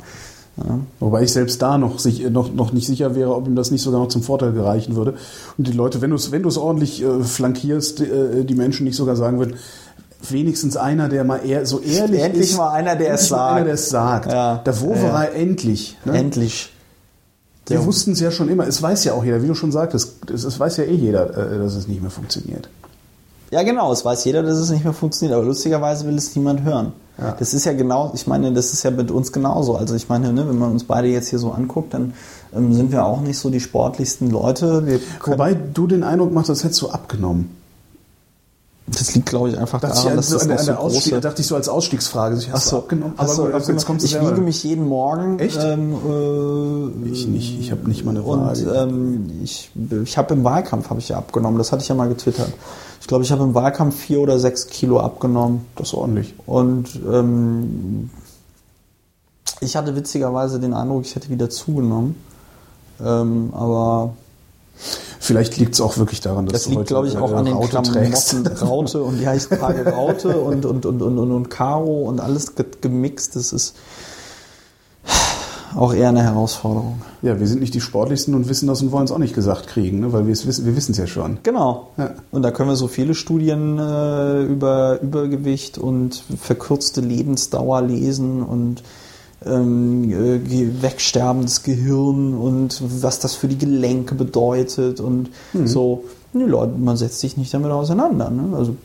Ja. Wobei ich selbst da noch, sich, noch, noch nicht sicher wäre, ob ihm das nicht sogar noch zum Vorteil gereichen würde. Und die Leute, wenn du es wenn ordentlich äh, flankierst, äh, die Menschen nicht sogar sagen würden, wenigstens einer, der mal eher so ehrlich Endlich ist. mal einer, der es endlich mal sagt. Einer, der es sagt. Ja. Der Woverei endlich. Ne? Endlich. Wir wussten es ja schon immer. Es weiß ja auch jeder, wie du schon sagtest. Es, es weiß ja eh jeder, äh, dass es nicht mehr funktioniert. Ja, genau, es weiß jeder, dass es nicht mehr funktioniert, aber lustigerweise will es niemand hören. Ja. Das ist ja genau, ich meine, das ist ja mit uns genauso. Also ich meine, ne, wenn man uns beide jetzt hier so anguckt, dann ähm, sind wir auch nicht so die sportlichsten Leute. Wobei du den Eindruck machst, als hättest du abgenommen. Das liegt, glaube ich, einfach Dachte ich, daran, als, dass das an, noch an so Ausstieg, große... dachte ich so als Ausstiegsfrage. Ich hast Ach so, abgenommen. ach so, gut, abgenommen. jetzt kommst du ich selber. wiege mich jeden Morgen. Echt? Ähm, äh, Ich nicht. Ich habe nicht mal eine Und Waage. ähm, ich, ich habe im Wahlkampf habe ich ja abgenommen. Das hatte ich ja mal getwittert. Ich glaube, ich habe im Wahlkampf vier oder sechs Kilo abgenommen. das ist ordentlich. Und ähm, ich hatte witzigerweise den Eindruck, ich hätte wieder zugenommen. Ähm, aber Vielleicht liegt es auch wirklich daran, dass das du liegt, heute glaube ich, auch äh, an den Raute. Klamotten Raute und ja, ich trage Raute [laughs] und, und, und, und, und, und Karo und alles ge- gemixt. Das ist auch eher eine Herausforderung. Ja, wir sind nicht die sportlichsten und wissen das und wollen es auch nicht gesagt kriegen, ne? weil wir es wissen, wir wissen es ja schon. Genau. Ja. Und da können wir so viele Studien äh, über Übergewicht und verkürzte Lebensdauer lesen und ähm, äh, wegsterbendes Gehirn und was das für die Gelenke bedeutet und so. Die Leute, man setzt sich nicht damit auseinander. Ne? Also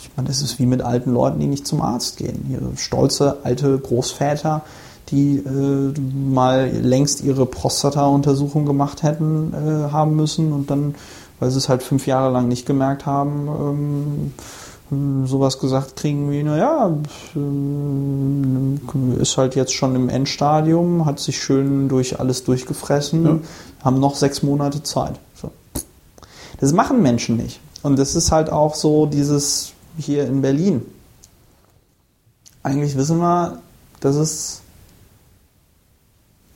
ich meine, das ist wie mit alten Leuten, die nicht zum Arzt gehen. Hier stolze alte Großväter, die äh, mal längst ihre Prostata-Untersuchung gemacht hätten äh, haben müssen und dann, weil sie es halt fünf Jahre lang nicht gemerkt haben, ähm, sowas gesagt kriegen wie, naja, ähm, ist halt jetzt schon im Endstadium, hat sich schön durch alles durchgefressen, Ja. haben noch sechs Monate Zeit. So. Das machen Menschen nicht. Und das ist halt auch so dieses hier in Berlin. Eigentlich wissen wir, dass es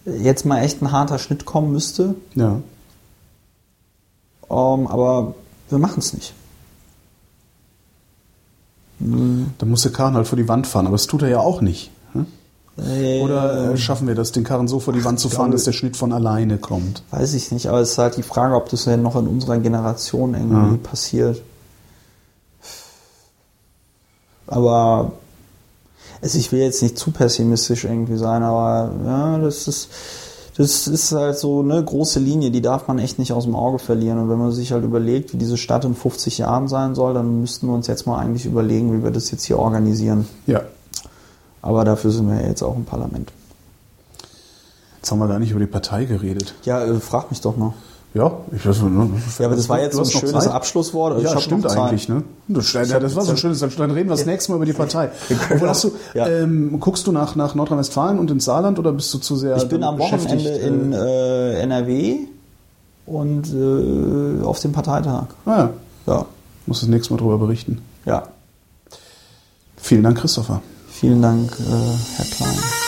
jetzt mal echt ein harter Schnitt kommen müsste, Ja. ähm, aber wir machen es nicht. Da muss der Karren halt vor die Wand fahren, aber das tut er ja auch nicht. ne? Oder äh, schaffen wir das, den Karren so vor die Wand zu fahren, glaube- dass der Schnitt von alleine kommt? Weiß ich nicht, aber es ist halt die Frage, ob das denn noch in unserer Generation irgendwie Ja. passiert. Aber also ich will jetzt nicht zu pessimistisch irgendwie sein, aber ja, das ist Das ist halt so eine große Linie, die darf man echt nicht aus dem Auge verlieren. Und wenn man sich halt überlegt, wie diese Stadt in 50 Jahren sein soll, dann müssten wir uns jetzt mal eigentlich überlegen, wie wir das jetzt hier organisieren. Ja. Aber dafür sind wir ja jetzt auch im Parlament. Jetzt haben wir gar nicht über die Partei geredet. Ja, äh, frag mich doch noch. Ja, ich weiß ne? Ja, aber das war jetzt so ein schönes Zeit? Abschlusswort. Also Ja, stimmt eigentlich, ne? Das, ja, das war so ein schönes, dann reden wir das nächste Mal über die Partei. [laughs] Obwohl, hast du, Ja. ähm, guckst du nach, nach Nordrhein-Westfalen und ins Saarland oder bist du zu sehr Ich bin am Wochenende in äh, äh, NRW und äh, auf dem Parteitag. ah, ja, Ja, muss das nächste Mal drüber berichten. ja. Vielen Dank, Christopher. Vielen Dank, äh, Herr Klein.